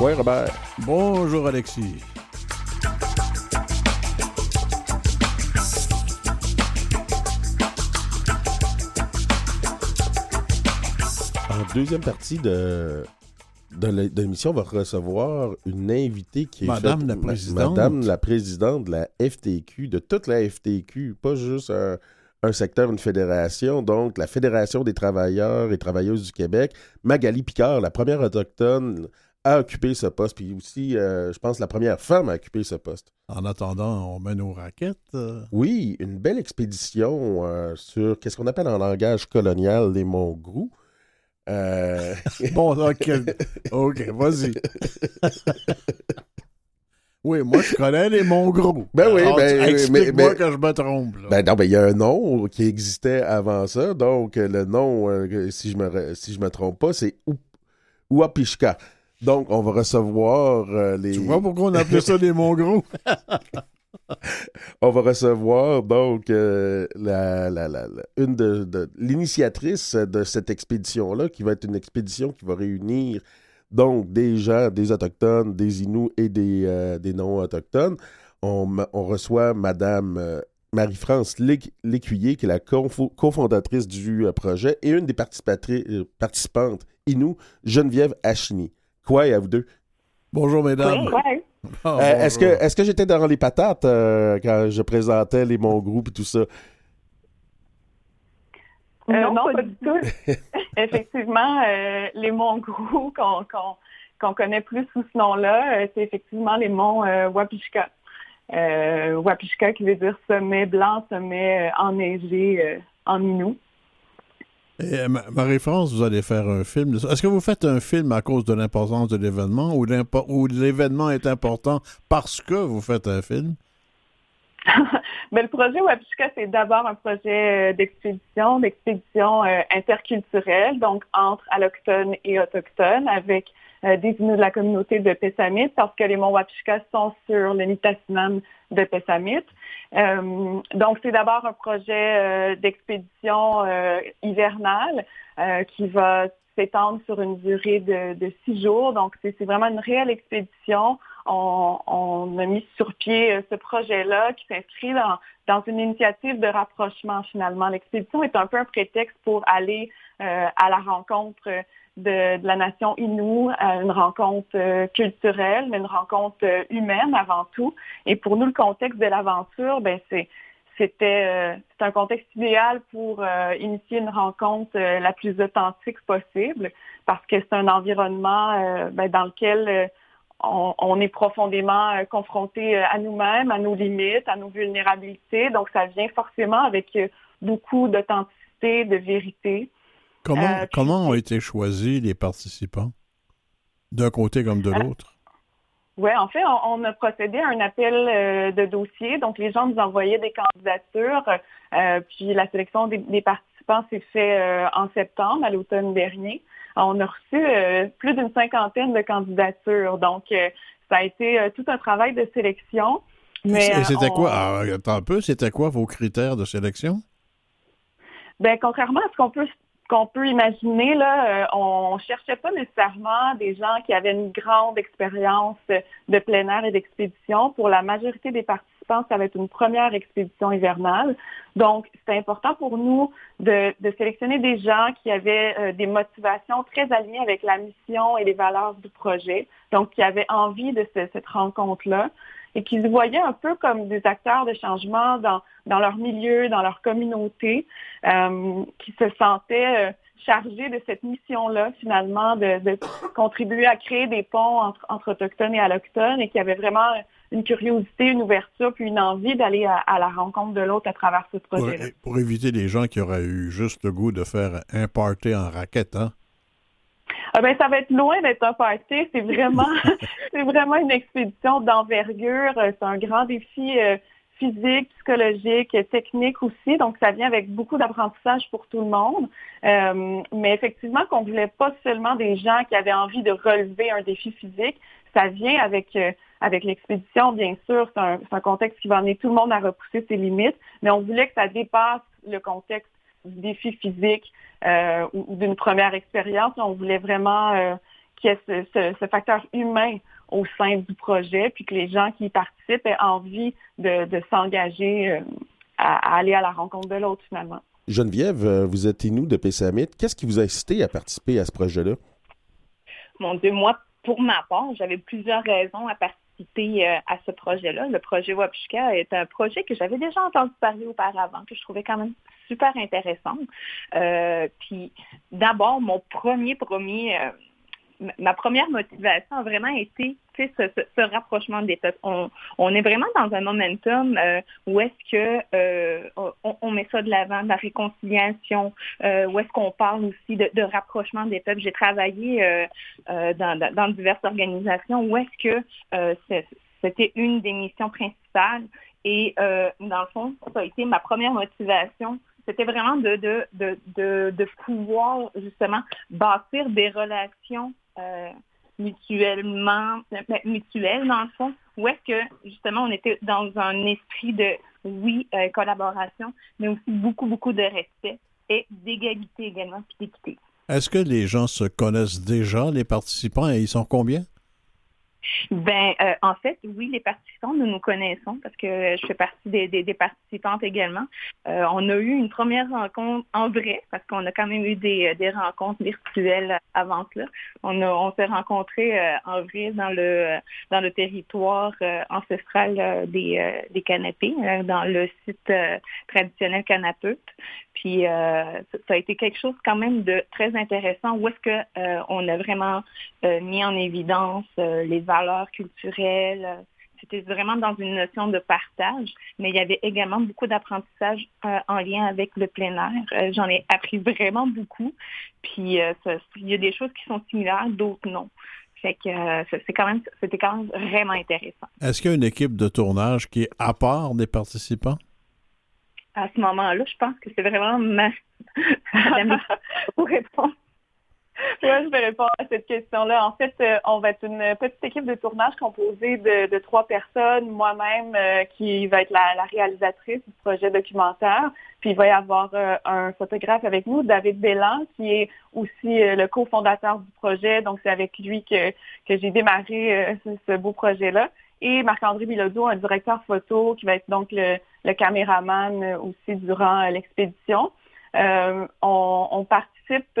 Ouais, Robert. Bonjour, Alexis. En deuxième partie de, de l'émission, on va recevoir une invitée qui est Madame faite- la présidente. Madame la présidente de la FTQ, de toute la FTQ, pas juste un, un secteur, une fédération, donc la Fédération des travailleurs et travailleuses du Québec. Magali Picard, la première autochtone à occuper ce poste, puis aussi, euh, je pense, la première femme à occuper ce poste. En attendant, on met nos raquettes. euh. Oui, une belle expédition euh, sur, qu'est-ce qu'on appelle en langage colonial, les Monts Grou. Bon, ok. OK, vas-y. oui, moi, je connais les Monts Gros. Ben oui, Alors, ben, mais- Explique-moi que je me trompe. là. Ben non, ben il y a un nom qui existait avant ça. Donc, le nom, euh, si je me si je me trompe pas, c'est Ou- Ouapishka. Donc, on va recevoir euh, les. tu vois pourquoi on appelait ça les Monts Gros? On va recevoir donc euh, la, la- la- la- une de, de- l'initiatrice de cette expédition-là, qui va être une expédition qui va réunir donc des gens, des autochtones, des Inuits et des, euh, des non-autochtones. On, reçoit Madame Marie-France Léc- Lécuyer, qui est la cofondatrice du projet, et une des participantes Inuits, Geneviève Achini. Quoi à vous deux? Bonjour, mesdames. Ouais. Ah, Euh, est-ce que, est-ce que j'étais dans les patates euh, quand je présentais les mon groupe et tout ça? Euh, Non, non, pas pas, du tout. effectivement, euh, les monts Grou qu'on qu'on- qu'on connaît plus sous ce nom-là, c'est effectivement les monts euh, Wapishka. Euh, Wapishka qui veut dire sommet blanc, sommet euh, enneigé euh, en Inou. Et, euh, Ma- Marie-France, vous allez faire un film. Est-ce que vous faites un film à cause de l'importance de l'événement ou, l'événement est important parce que vous faites un film? Mais le projet Wapishka, c'est d'abord un projet euh, d'expédition, d'expédition euh, interculturelle, donc entre allochtones et autochtones, avec des Inuits de la communauté de Pessamit, parce que les monts Wapishka sont sur le Nitassinan de Pessamit. Euh, donc, c'est d'abord un projet euh, d'expédition euh, hivernale euh, qui va s'étendre sur une durée de, de six jours. Donc, c'est vraiment une réelle expédition. On, on a mis sur pied euh, ce projet-là qui s'inscrit dans, dans une initiative de rapprochement finalement. L'expédition est un peu un prétexte pour aller euh, à la rencontre de, de la nation Innu, à une rencontre euh, culturelle, mais une rencontre euh, humaine avant tout. Et pour nous, le contexte de l'aventure, ben c'est c'était euh, un contexte idéal pour euh, initier une rencontre la plus authentique possible parce que c'est un environnement ben, dans lequel on, on est profondément confronté à nous-mêmes, à nos limites, à nos vulnérabilités. Donc, ça vient forcément avec beaucoup d'authenticité, de vérité. Comment, Euh, comment ont été choisis les participants? D'un côté comme de Euh, l'autre? Oui, en fait, on, on a procédé à un appel euh, de dossier. Donc, les gens nous envoyaient des candidatures. euh, puis la sélection des, des participants s'est fait euh, en septembre, à l'automne dernier. On a reçu plus d'une cinquantaine de candidatures. Donc, ça a été tout un travail de sélection. Mais, Et c'était on- quoi? Ah, attends un peu, c'était quoi vos critères de sélection? Ben, contrairement à ce qu'on peut qu'on peut imaginer, là, euh, on cherchait pas nécessairement des gens qui avaient une grande expérience de plein air et d'expédition. Pour la majorité des participants, ça va être une première expédition hivernale. Donc, c'est important pour nous de, sélectionner des gens qui avaient euh, des motivations très alignées avec la mission et les valeurs du projet, donc qui avaient envie de ce- cette rencontre-là et qui se voyaient un peu comme des acteurs de changement dans, dans leur milieu, dans leur communauté, euh, qui se sentaient euh, chargés de cette mission-là, finalement, de, de contribuer à créer des ponts entre, entre autochtones et allochtones et qui avaient vraiment une curiosité, une ouverture, puis une envie d'aller à, à la rencontre de l'autre à travers ce Pour, projet-là. pour éviter les gens qui auraient eu juste le goût de faire un party en raquette, hein? Ah ben, ça va être loin d'être un party. C'est vraiment, c'est vraiment une expédition d'envergure. Euh, C'est un grand défi euh, physique, psychologique, technique aussi. Donc, ça vient avec beaucoup d'apprentissage pour tout le monde. Euh, mais effectivement, qu'on voulait pas seulement des gens qui avaient envie de relever un défi physique. Ça vient avec euh, avec l'expédition, bien sûr. C'est un, c'est un contexte qui va amener tout le monde à repousser ses limites. Mais on voulait que ça dépasse le contexte du défi physique euh, ou, ou d'une première expérience. On voulait vraiment euh, qu'il y ait ce, facteur humain au sein du projet, puis que les gens qui y participent aient envie de, s'engager euh, à, aller à la rencontre de l'autre finalement. Geneviève, vous êtes Inou de PCAMIT. Qu'est-ce qui vous a incité à participer à ce projet-là? Mon Dieu, moi, pour ma part, j'avais plusieurs raisons à participer à ce projet-là. Le projet Wapishka est un projet que j'avais déjà entendu parler auparavant, que je trouvais quand même super intéressant. puis d'abord, mon premier premier ma première motivation a vraiment été ce, ce, rapprochement des peuples. On, est vraiment dans un momentum euh, où est-ce que euh, on, met ça de l'avant, de la réconciliation, euh, où est-ce qu'on parle aussi de, rapprochement des peuples. J'ai travaillé dans, diverses organisations où est-ce que c'était une des missions principales. Et dans le fond, ça a été ma première motivation c'était vraiment de, de, de, de, pouvoir justement bâtir des relations euh, mutuellement, mutuelles dans le fond, où est-ce que justement on était dans un esprit de oui, euh, collaboration, mais aussi beaucoup, beaucoup de respect et d'égalité également, puis d'équité. Est-ce que les gens se connaissent déjà, les participants, et ils sont combien? Ben, euh, en fait, oui, les participants, nous nous connaissons parce que je fais partie des, des, participantes également. Euh, on a eu une première rencontre en vrai parce qu'on a quand même eu des, des rencontres virtuelles avant cela. On, on s'est rencontrés euh, en vrai dans le dans le territoire ancestral des, des canapés, dans le site traditionnel Canapeute. Puis ça a été quelque chose quand même de très intéressant où est-ce que on a vraiment mis en évidence les valeurs culturelles. C'était vraiment dans une notion de partage, mais il y avait également beaucoup d'apprentissage euh, en lien avec le plein air. Euh, j'en ai appris vraiment beaucoup. Puis euh, il y a des choses qui sont similaires, d'autres non. Fait que c'est quand même, c'était quand même vraiment intéressant. Est-ce qu'il y a une équipe de tournage qui est à part des participants? À ce moment-là, je pense que c'est vraiment ma, pour répondre. Oui, je vais répondre à cette question-là. En fait, euh, on va être une petite équipe de tournage composée de, trois personnes, moi-même euh, qui va être la, réalisatrice du projet documentaire, puis il va y avoir euh, un photographe avec nous, David Bellan, qui est aussi le cofondateur du projet. Donc, c'est avec lui que, que j'ai démarré ce, beau projet-là. Et Marc-André Bilodeau, un directeur photo, qui va être donc le, caméraman aussi durant l'expédition. on, on, participe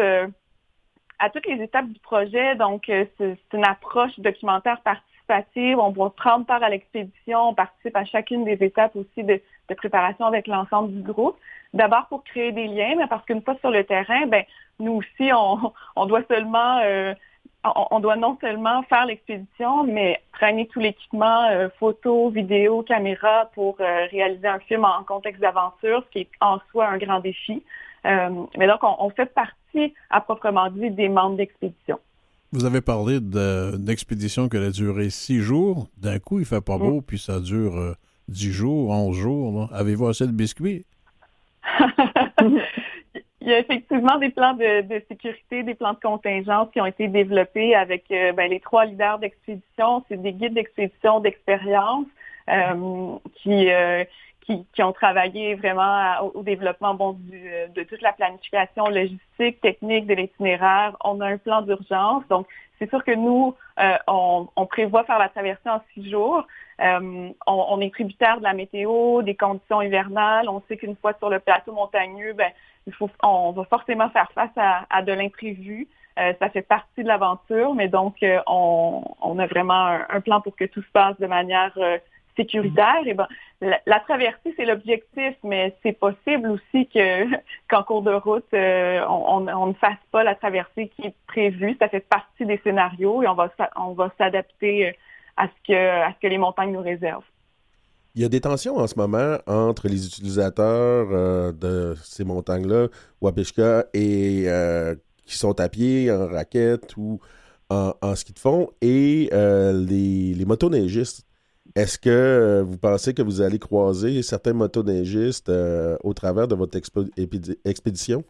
à toutes les étapes du projet. Donc, euh, c'est une approche documentaire participative. On va prendre part à l'expédition. On participe à chacune des étapes aussi de, préparation avec l'ensemble du groupe. D'abord pour créer des liens, mais parce qu'une fois sur le terrain, ben nous aussi, on, doit seulement euh, on, doit non seulement faire l'expédition, mais traîner tout l'équipement, euh, photo, vidéo, caméra pour réaliser un film en contexte d'aventure, ce qui est en soi un grand défi. Mais donc, on fait partie à proprement dit des membres d'expédition. Vous avez parlé d'une expédition qui a duré six jours. D'un coup, il fait pas beau, mm. puis ça dure euh, dix jours, onze jours. Avez-vous assez de biscuits? il y a effectivement des plans de, sécurité, des plans de contingence qui ont été développés avec euh, ben, les trois leaders d'expédition. C'est des guides d'expédition d'expérience euh, qui, qui, ont travaillé vraiment au, développement bon, euh, de toute la planification logistique, technique de l'itinéraire. On a un plan d'urgence. Donc, c'est sûr que nous, euh, on, prévoit faire la traversée en six jours. Euh, on, est tributaire de la météo, des conditions hivernales. On sait qu'une fois sur le plateau montagneux, ben, il faut, on va forcément faire face à, de l'imprévu. ça fait partie de l'aventure, mais donc on, a vraiment un, plan pour que tout se passe de manière sécuritaire. Et ben, la, traversée, c'est l'objectif, mais c'est possible aussi que qu'en cours de route, euh, on, ne fasse pas la traversée qui est prévue. Ça fait partie des scénarios et on va, on va s'adapter euh, à ce, que, à ce que les montagnes nous réservent. Il y a des tensions en ce moment entre les utilisateurs euh, de ces montagnes-là, Wapishka, et qui sont à pied, en raquette ou en, ski de fond, et les, les motoneigistes. Est-ce que euh, vous pensez que vous allez croiser certains motoneigistes euh, au travers de votre expédition?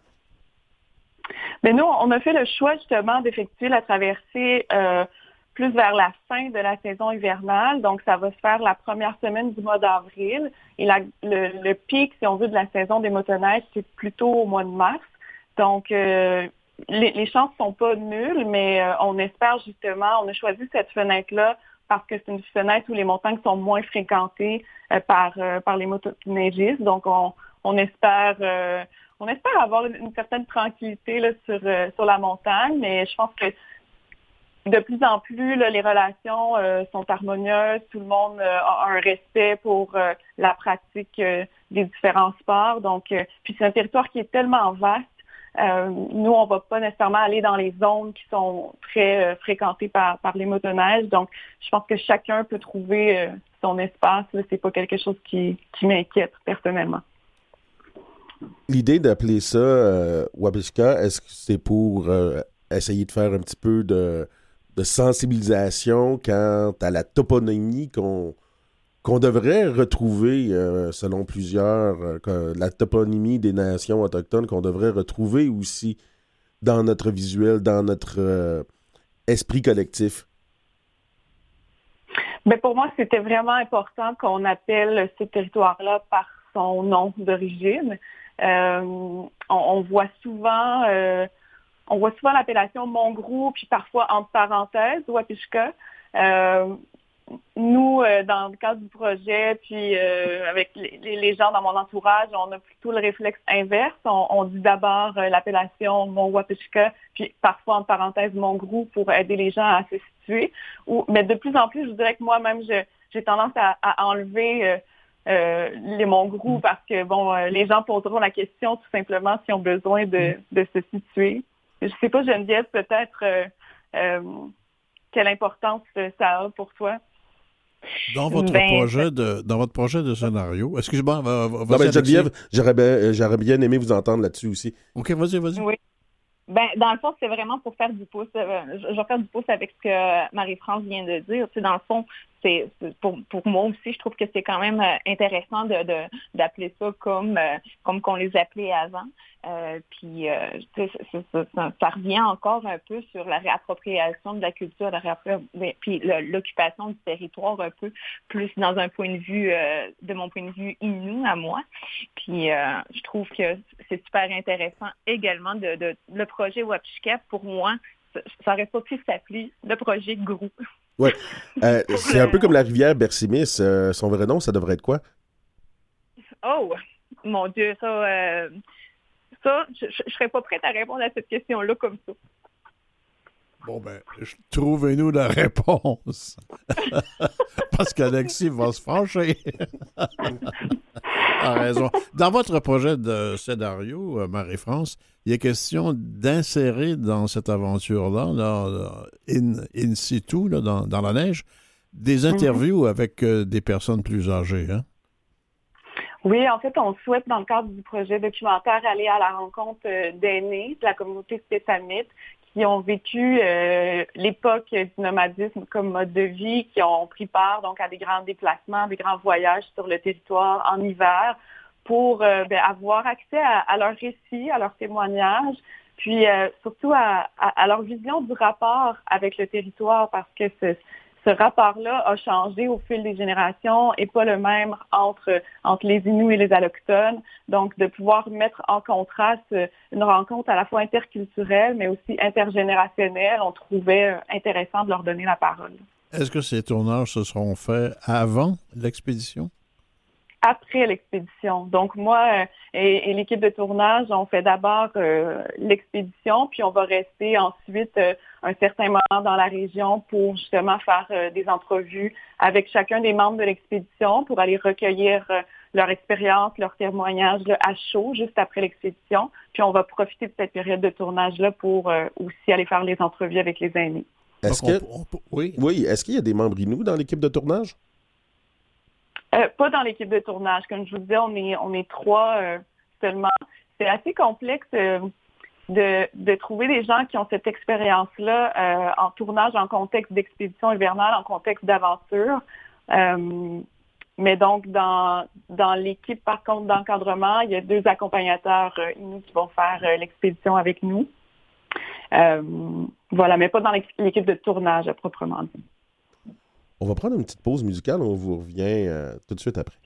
Mais nous, on a fait le choix justement d'effectuer la traversée euh, plus vers la fin de la saison hivernale. Donc, ça va se faire la première semaine du mois d'avril. Et le, pic, si on veut, de la saison des motoneiges, c'est plutôt au mois de mars. Donc, les, les chances sont pas nulles, mais on espère justement, on a choisi cette fenêtre-là parce que c'est une fenêtre où les montagnes sont moins fréquentées par, par les motoneigistes. Donc, on, on espère on espère avoir une, certaine tranquillité là, sur, sur la montagne, mais je pense que de plus en plus, les relations euh, sont harmonieuses, tout le monde euh, a un respect pour euh, la pratique des différents sports. Donc, puis c'est un territoire qui est tellement vaste. Nous, on va pas nécessairement aller dans les zones qui sont très fréquentées par, les motoneiges. Donc, je pense que chacun peut trouver son espace. C'est pas quelque chose qui, qui m'inquiète personnellement. L'idée d'appeler ça Wabishka, est-ce que c'est pour essayer de faire un petit peu de sensibilisation quant à la toponymie qu'on qu'on devrait retrouver, euh, selon plusieurs, euh, la toponymie des nations autochtones, qu'on devrait retrouver aussi dans notre visuel, dans notre euh, esprit collectif? Mais ben, pour moi, c'était vraiment important qu'on appelle ce territoire-là par son nom d'origine. on, voit souvent souvent l'appellation Mongrou, puis parfois entre parenthèses, Wapishka. Euh, nous, euh, dans le cadre du projet, puis euh, avec les, gens dans mon entourage, on a plutôt le réflexe inverse. On, dit d'abord l'appellation Mon Wapishka, puis parfois en parenthèse Mongrou pour aider les gens à se situer. Mais de plus en plus, je dirais que moi-même, j'ai tendance à, enlever les Mongrou parce que bon, les gens poseront la question tout simplement s'ils ont besoin de se situer. Je sais pas, Geneviève, peut-être euh, euh, quelle importance ça a pour toi? Dans votre ben, projet de dans votre projet de scénario, excusez-moi, Geneviève, j'aurais bien, j'aurais bien aimé vous entendre là-dessus aussi. OK, vas-y, vas-y. Oui. Ben, dans le fond, c'est vraiment pour faire du pouce. Euh, je vais faire du pouce avec ce que Marie-France vient de dire. Tu sais, dans le fond, pour, pour moi aussi, je trouve que c'est quand même intéressant de d'appeler ça comme comme qu'on les appelait avant. Euh, puis euh, ça, revient encore un peu sur la réappropriation de la culture, la puis l'occupation du territoire un peu plus dans un point de vue, euh, de mon point de vue inou à moi. Puis je trouve que c'est super intéressant également de, le projet Wapishka, pour moi, ça aurait pas pu s'appeler le projet GROU. Oui. c'est un peu comme la rivière Bersimis. son vrai nom, ça devrait être quoi? Oh, mon Dieu, ça, ça, je ne serais pas prête à répondre à cette question-là comme ça. Bon, ben, trouvez-nous la réponse. Parce qu'Alexis va se fâcher. a raison. Dans votre projet de scénario, euh, Marie-France, il est question d'insérer dans cette aventure-là, in, situ, dans, la neige, des mhm. interviews avec euh, des personnes plus âgées. Hein? Oui, en fait, on souhaite, dans le cadre du projet documentaire, aller à la rencontre euh, d'aînés de la communauté spétamite qui ont vécu euh, l'époque du nomadisme comme mode de vie, qui ont pris part donc à des grands déplacements, des grands voyages sur le territoire en hiver pour euh, ben, avoir accès à, leurs récits, à leurs témoignages, puis surtout à, à, leur vision du rapport avec le territoire parce que ce rapport-là a changé au fil des générations et pas le même entre, entre les Inuits et les Allochtones. Donc, de pouvoir mettre en contraste une rencontre à la fois interculturelle, mais aussi intergénérationnelle, on trouvait intéressant de leur donner la parole. Est-ce que ces tournages se seront faits avant l'expédition? Après l'expédition. Donc moi euh, et, l'équipe de tournage, on fait d'abord euh, l'expédition, puis on va rester ensuite euh, un certain moment dans la région pour justement faire des entrevues avec chacun des membres de l'expédition pour aller recueillir leur expérience, leur témoignage à chaud juste après l'expédition. Puis on va profiter de cette période de tournage-là pour aussi aller faire les entrevues avec les aînés. Est-ce que, oui, oui est-ce qu'il y a des membres Inuits dans l'équipe de tournage? Euh, pas dans l'équipe de tournage. Comme je vous disais, on est, on est trois euh, seulement. C'est assez complexe euh, de, de, trouver des gens qui ont cette expérience-là en tournage, en contexte d'expédition hivernale, en contexte d'aventure. mais donc, dans, dans l'équipe, par contre, d'encadrement, il y a deux accompagnateurs inuits qui vont faire l'expédition avec nous. voilà, mais pas dans l'équipe de tournage à proprement dit. On va prendre une petite pause musicale, on vous revient euh, tout de suite après.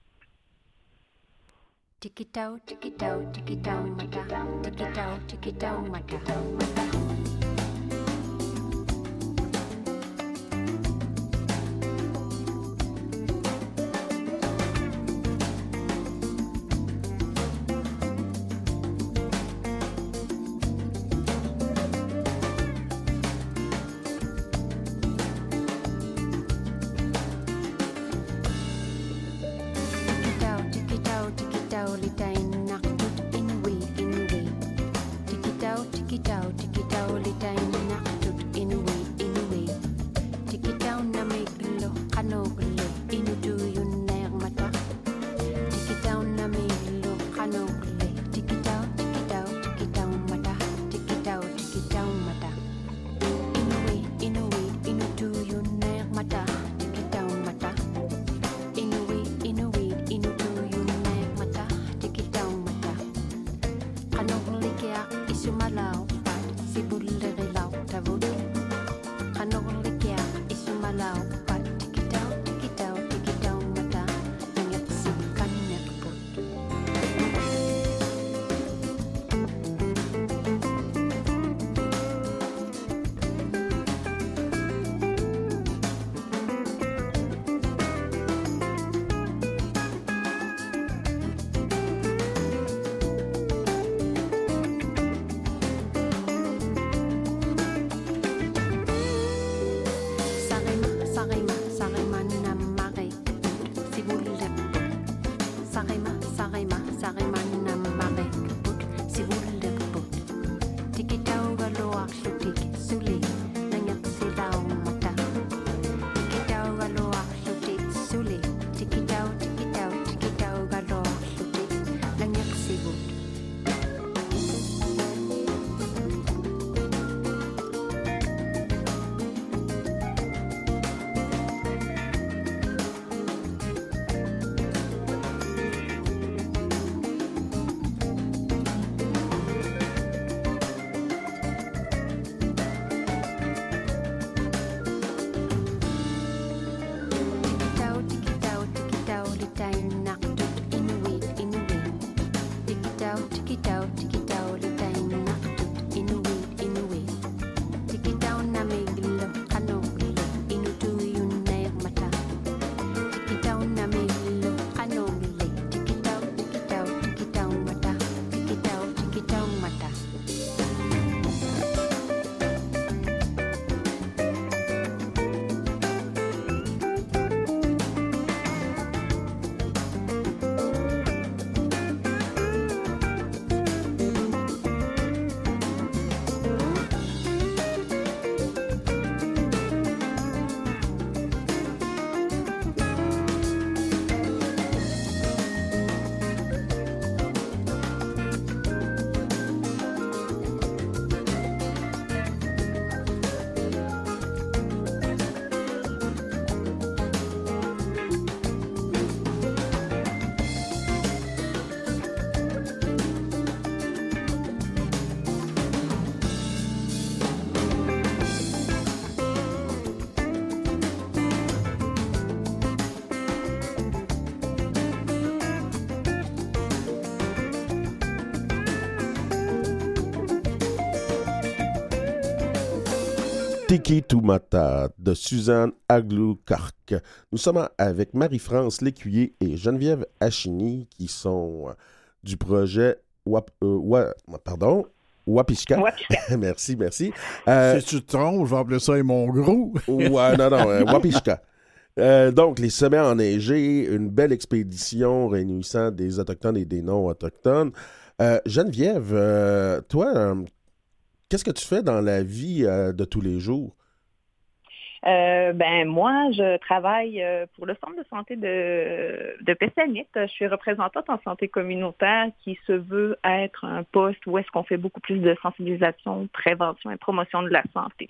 Tiki Tumata de Suzanne Agloukark. Nous sommes avec Marie-France Lécuyer et Geneviève Achini qui sont du projet Wap, euh, Wa- pardon, Wapichka. Wapichka. merci, merci. Euh, Si tu te trompes, je vais appeler ça mon gros. ouais, non, non, euh, Wapichka. Euh, donc, les sommets enneigés, une belle expédition réunissant des Autochtones et des non-Autochtones. Euh, Geneviève, euh, toi, euh, qu'est-ce que tu fais dans la vie euh, de tous les jours? Euh, ben moi, je travaille euh, pour le centre de santé de, de Pessanit. Je suis représentante en santé communautaire qui se veut être un poste où est-ce qu'on fait beaucoup plus de sensibilisation, prévention et promotion de la santé.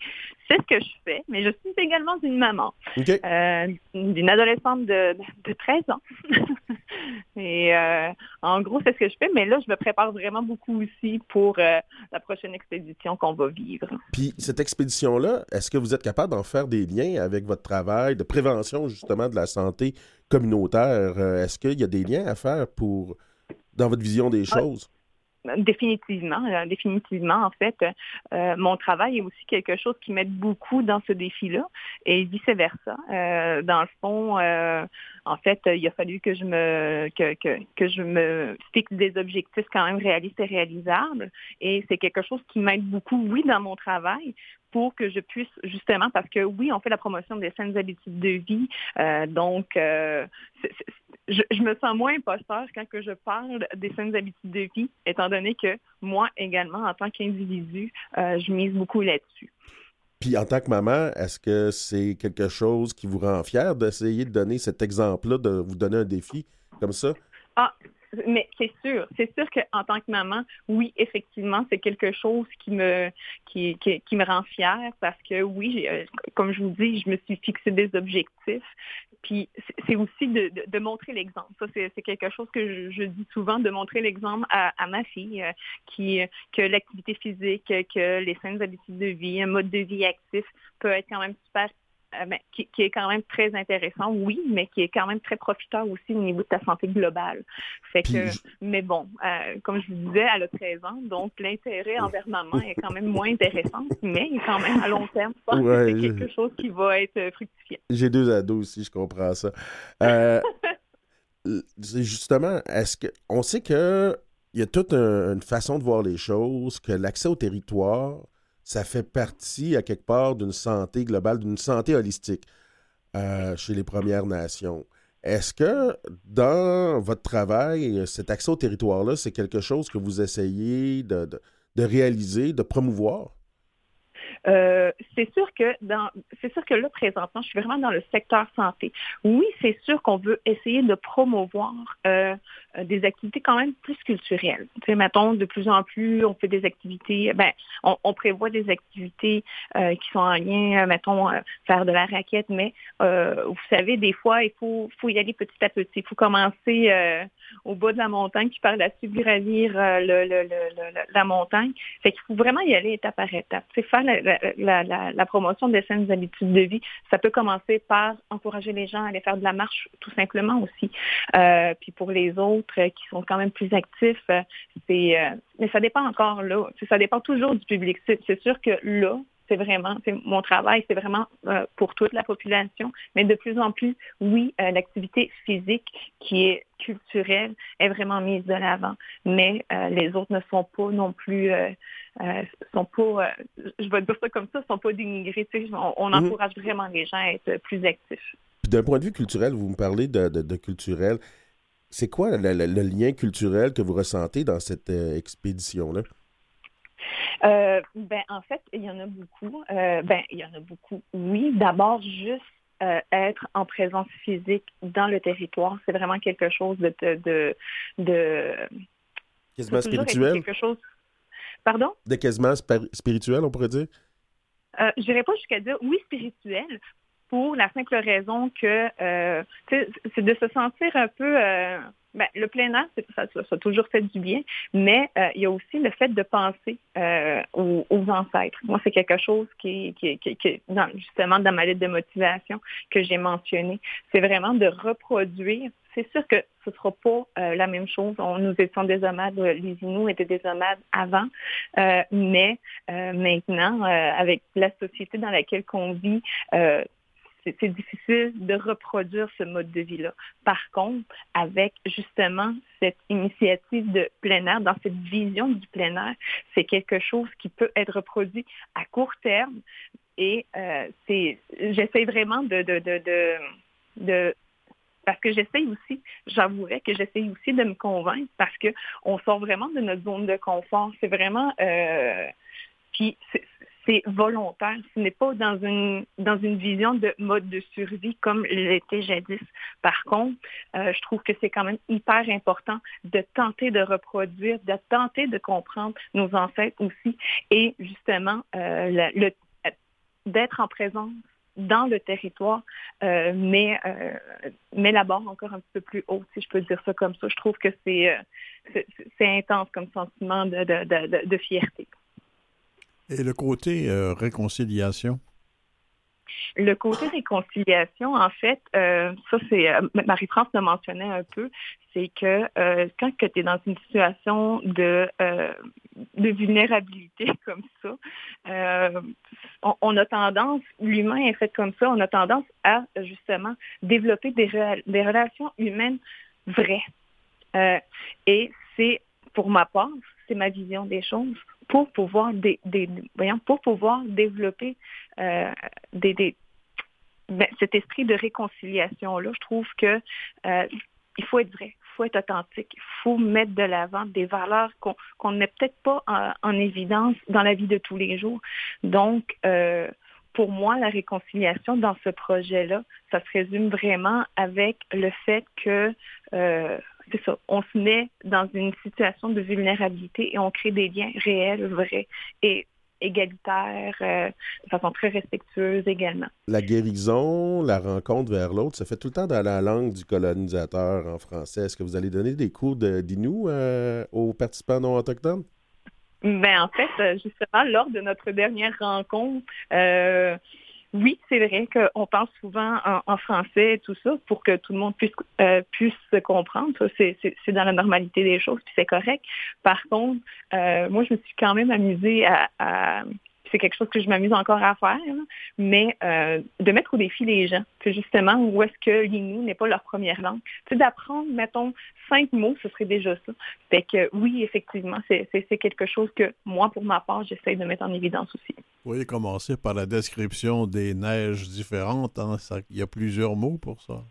C'est ce que je fais, mais je suis également une maman, OK. euh, d'une adolescente de, de 13 ans. et euh, en gros, c'est ce que je fais, mais là, je me prépare vraiment beaucoup aussi pour euh, la prochaine expédition qu'on va vivre. Puis cette expédition-là, est-ce que vous êtes capable d'en faire des liens avec votre travail de prévention justement de la santé communautaire? Euh, est-ce qu'il y a des liens à faire pour dans votre vision des Ah. choses? Définitivement, euh, définitivement. En fait, euh, mon travail est aussi quelque chose qui m'aide beaucoup dans ce défi-là et vice-versa. Euh, dans le fond, en fait, il a fallu que je me que, que, que je me fixe des objectifs quand même réalistes et réalisables. Et c'est quelque chose qui m'aide beaucoup, oui, dans mon travail, pour que je puisse justement, parce que oui, on fait la promotion des saines habitudes de vie, euh, donc euh, je, je me sens moins imposteur quand que je parle des saines habitudes de vie, étant donné que moi également, en tant qu'individu, euh, je mise beaucoup là-dessus. Puis en tant que maman, est-ce que c'est quelque chose qui vous rend fier d'essayer de donner cet exemple-là, de vous donner un défi comme ça? Mais c'est sûr, c'est sûr qu'en tant que maman, oui, effectivement, c'est quelque chose qui me qui, qui, qui me rend fière parce que oui, euh, comme je vous dis, je me suis fixé des objectifs. Puis c'est- aussi de, de, de montrer l'exemple. Ça, c'est c'est quelque chose que je, je dis souvent, de montrer l'exemple à, à ma fille, euh, qui que l'activité physique, que les saines habitudes de vie, un mode de vie actif peut être quand même super euh, ben, qui, qui est quand même très intéressant, oui, mais qui est quand même très profiteur aussi au niveau de ta santé globale. Fait que, mais bon, euh, comme je vous disais, elle a 13 ans, donc l'intérêt envers maman est quand même moins intéressant, mais quand même à long terme, je pense Ouais, que c'est quelque chose qui va être euh, fructifiant. J'ai deux ados aussi, je comprends ça. Euh, justement, est-ce que on sait que il y a toute un- une façon de voir les choses, que l'accès au territoire, ça fait partie à quelque part d'une santé globale, d'une santé holistique euh, chez les Premières Nations. Est-ce que dans votre travail, cet accès au territoire-là, c'est quelque chose que vous essayez de, de- de réaliser, de promouvoir? Euh, c'est sûr que dans, c'est sûr que là présentement, je suis vraiment dans le secteur santé. Oui, c'est sûr qu'on veut essayer de promouvoir euh, des activités quand même plus culturelles. Tu sais, mettons, de plus en plus, on fait des activités, ben, on, on prévoit des activités euh, qui sont en lien, euh, mettons, euh, faire de la raquette, mais euh, vous savez, des fois, il faut, faut y aller petit à petit. Il faut commencer euh, au bas de la montagne, puis par suite gravir euh, le, le, le, la montagne. Fait qu'il faut vraiment y aller étape par étape. C'est faire la, la, la, la- promotion des saines habitudes de vie. Ça peut commencer par encourager les gens à aller faire de la marche, tout simplement aussi. Euh, puis pour les autres euh, qui sont quand même plus actifs, euh, c'est euh, mais ça dépend encore là. Ça dépend toujours du public. C'est sûr que là, c'est vraiment, c'est mon travail, c'est vraiment euh, pour toute la population, mais de plus en plus, oui, euh, l'activité physique qui est culturelle est vraiment mise de l'avant, mais euh, les autres ne sont pas non plus, sont pas, je vais dire ça comme ça, sont pas dénigrés. On, on Mhm. encourage vraiment les gens à être plus actifs. D'un point de vue culturel, vous me parlez de, de- de culturel. C'est quoi le, le- le lien culturel que vous ressentez dans cette euh, expédition-là? Euh, ben, en fait, il y en a beaucoup. Euh, ben, il y en a beaucoup. Oui, d'abord, juste euh, être en présence physique dans le territoire, c'est vraiment quelque chose de... de, de, Quasiment spirituel? quelque chose... Pardon? De quasiment spirituel, on pourrait dire? Euh, je dirais pas jusqu'à dire oui spirituel pour la simple raison que euh, c'est de se sentir un peu euh, ben, le plein air, ça, ça, ça a toujours fait du bien, mais euh, il y a aussi le fait de penser euh, aux, aux ancêtres. Moi, c'est quelque chose qui, qui, qui, qui justement dans ma lettre de motivation que j'ai mentionné. C'est vraiment de reproduire. C'est sûr que ce ne sera pas euh, la même chose. On, nous étions des nomades, les Inuits étaient des nomades avant, euh, mais maintenant, avec la société dans laquelle on vit, c'est difficile de reproduire ce mode de vie-là. Par contre, avec justement cette initiative de plein air, dans cette vision du plein air, c'est quelque chose qui peut être reproduit à court terme. Et euh, j'essaie vraiment de, de, de, de, parce que j'essaye aussi, j'avouerais que j'essaye aussi de me convaincre parce que on sort vraiment de notre zone de confort. C'est vraiment, euh, puis c'est, volontaire. Ce n'est pas dans une dans une vision de mode de survie comme l'était jadis. Par contre, euh, je trouve que c'est quand même hyper important de tenter de reproduire, de tenter de comprendre nos ancêtres aussi, et justement euh, le, le- d'être en présence dans le territoire, euh, mais euh, mais la barre encore un petit peu plus haute, si je peux dire ça comme ça. Je trouve que c'est euh, c'est intense comme sentiment de, de, de, de fierté. Et le côté euh, réconciliation? Le côté réconciliation, en fait, euh, ça c'est euh, Marie-France le mentionnait un peu, c'est que quand tu es dans une situation de, de vulnérabilité comme ça, on, a tendance, l'humain est fait comme ça, on a tendance à justement développer des, des relations humaines vraies. Et c'est, pour ma part, c'est ma vision des choses pour pouvoir pour pouvoir développer euh, des, des- ben, cet esprit de réconciliation là. Je trouve que euh, il faut être vrai, il faut être authentique, il faut mettre de l'avant des valeurs qu'on qu'on ne met peut-être pas en, en évidence dans la vie de tous les jours. Donc euh, pour moi, la réconciliation dans ce projet-là, ça se résume vraiment avec le fait que c'est ça, on se met dans une situation de vulnérabilité et on crée des liens réels, vrais et égalitaires, euh, de façon très respectueuse également. La guérison, la rencontre vers l'autre, ça fait tout le temps dans la langue du colonisateur en français. Est-ce que vous allez donner des cours de- d'Inou euh, aux participants non autochtones? Ben, en fait, euh, justement, lors de notre dernière rencontre, euh, oui, c'est vrai qu'on parle souvent en, français et tout ça pour que tout le monde puisse, euh, puisse se comprendre. C'est dans la normalité des choses, puis c'est correct. Par contre, euh, moi, je me suis quand même amusée à, à- c'est quelque chose que je m'amuse encore à faire, mais euh, de mettre au défi les gens, que justement, où est-ce que l'inou n'est pas leur première langue. Tu sais, d'apprendre, mettons, cinq mots, ce serait déjà ça. Fait que oui, effectivement, c'est, quelque chose que moi, pour ma part, j'essaie de mettre en évidence aussi. Vous voyez commencer par la description des neiges différentes. hein, Il y a plusieurs mots pour ça.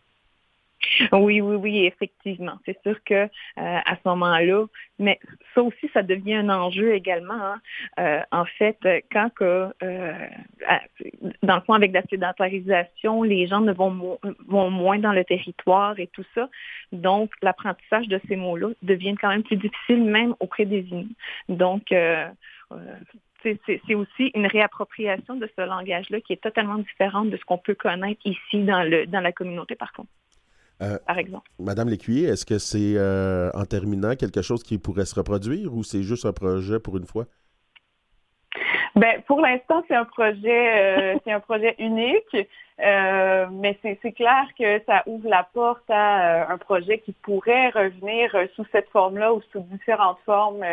Oui, oui, oui, effectivement. C'est sûr que euh, à ce moment-là, mais ça aussi, ça devient un enjeu également. hein. Euh, en fait, quand que, euh, dans le fond, avec la sédentarisation, les gens ne vont, vont moins dans le territoire et tout ça. Donc, l'apprentissage de ces mots-là devient quand même plus difficile, même auprès des Inuits. Donc, euh, euh, c'est aussi une réappropriation de ce langage-là qui est totalement différente de ce qu'on peut connaître ici dans, le, dans la communauté, par contre. Euh, par exemple. Madame Lécuyer, est-ce que c'est euh, en terminant quelque chose qui pourrait se reproduire ou c'est juste un projet pour une fois? Ben, pour l'instant, c'est un projet, euh, c'est un projet unique, mais c'est clair que ça ouvre la porte à un projet qui pourrait revenir sous cette forme-là ou sous différentes formes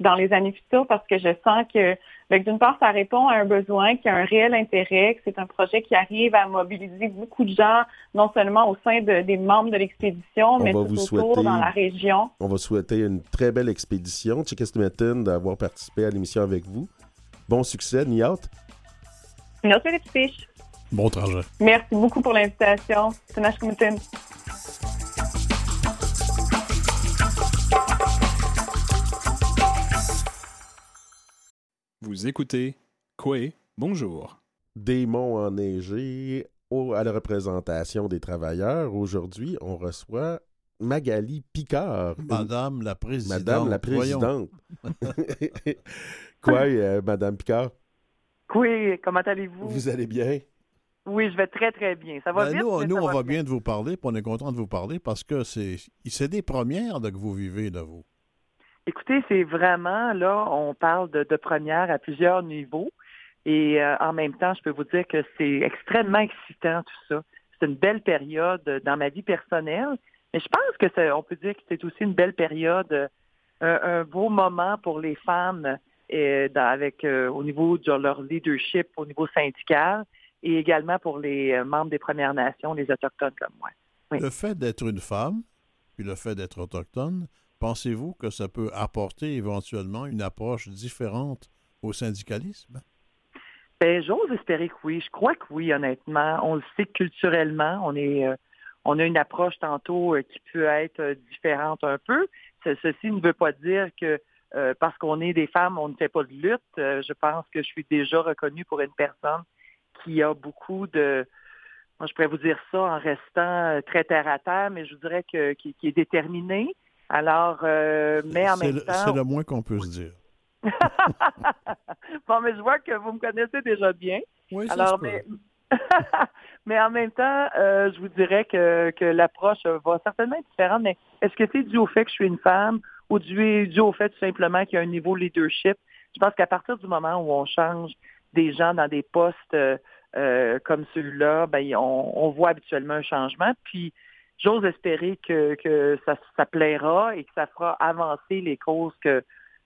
dans les années futures, parce que je sens que, ben, d'une part, ça répond à un besoin, qui a un réel intérêt, que c'est un projet qui arrive à mobiliser beaucoup de gens, non seulement au sein de- des membres de l'expédition, On mais tout autour souhaiter- dans la région. On va souhaiter une très belle expédition. Chickasmitin d'avoir participé à l'émission avec vous. Bon succès, Niat. Notre fiche. Bon trajet. Merci beaucoup pour l'invitation. Vous écoutez Coué, bonjour. Des monts enneigés au- à la représentation des travailleurs. Aujourd'hui, on reçoit Magali Picard. une- Madame la présidente. Madame la présidente. Quoi, euh, Madame Picard? Oui, comment allez-vous? Vous allez bien? Oui, je vais très, très bien. Ça va Ben, vite, nous, mais nous, ça on va bien de vous parler, puis on est content de vous parler parce que c'est c'est des premières là, que vous vivez, là, vous. Écoutez, c'est vraiment, là, on parle de, première à plusieurs niveaux. Et euh, en même temps, je peux vous dire que c'est extrêmement excitant tout ça. C'est une belle période dans ma vie personnelle. Mais je pense que on peut dire que c'est aussi une belle période, euh, un, beau moment pour les femmes euh, avec euh, au niveau de leur leadership, au niveau syndical, et également pour les euh, membres des Premières Nations, les autochtones comme moi. Le fait d'être une femme, puis le fait d'être autochtone, pensez-vous que ça peut apporter éventuellement une approche différente au syndicalisme? Ben, j'ose espérer que oui. Je crois que oui, honnêtement. On le sait culturellement. On est, euh, on a une approche tantôt euh, qui peut être euh, différente un peu. Ce- ceci ne veut pas dire que parce qu'on est des femmes, on ne fait pas de lutte. Je pense que je suis déjà reconnue pour une personne qui a beaucoup de, moi je pourrais vous dire ça en restant très terre à terre, mais je vous dirais que qui est déterminée. Alors, euh, mais en même le- temps, C'est le moins qu'on peut se dire. bon, mais je vois que vous me connaissez déjà bien. Oui, ça Alors, mais, mais en même temps, euh, je vous dirais que, que l'approche va certainement être différente, mais est-ce que c'est dû au fait que je suis une femme ou dû, dû au fait tout simplement qu'il y a un niveau leadership? Je pense qu'à partir du moment où on change des gens dans des postes euh, comme celui-là, ben, on, on voit habituellement un changement. Puis, j'ose espérer que, que ça, plaira et que ça fera avancer les causes que,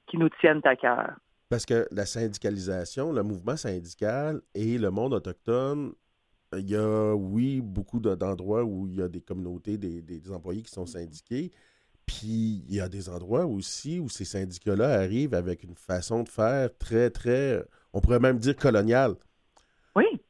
qui nous tiennent à cœur. Parce que la syndicalisation, le mouvement syndical et le monde autochtone, il y a, oui, beaucoup de- d'endroits où il y a des communautés, des, des employés qui sont syndiqués. Puis il y a des endroits aussi où ces syndicats-là arrivent avec une façon de faire très, très, on pourrait même dire coloniale.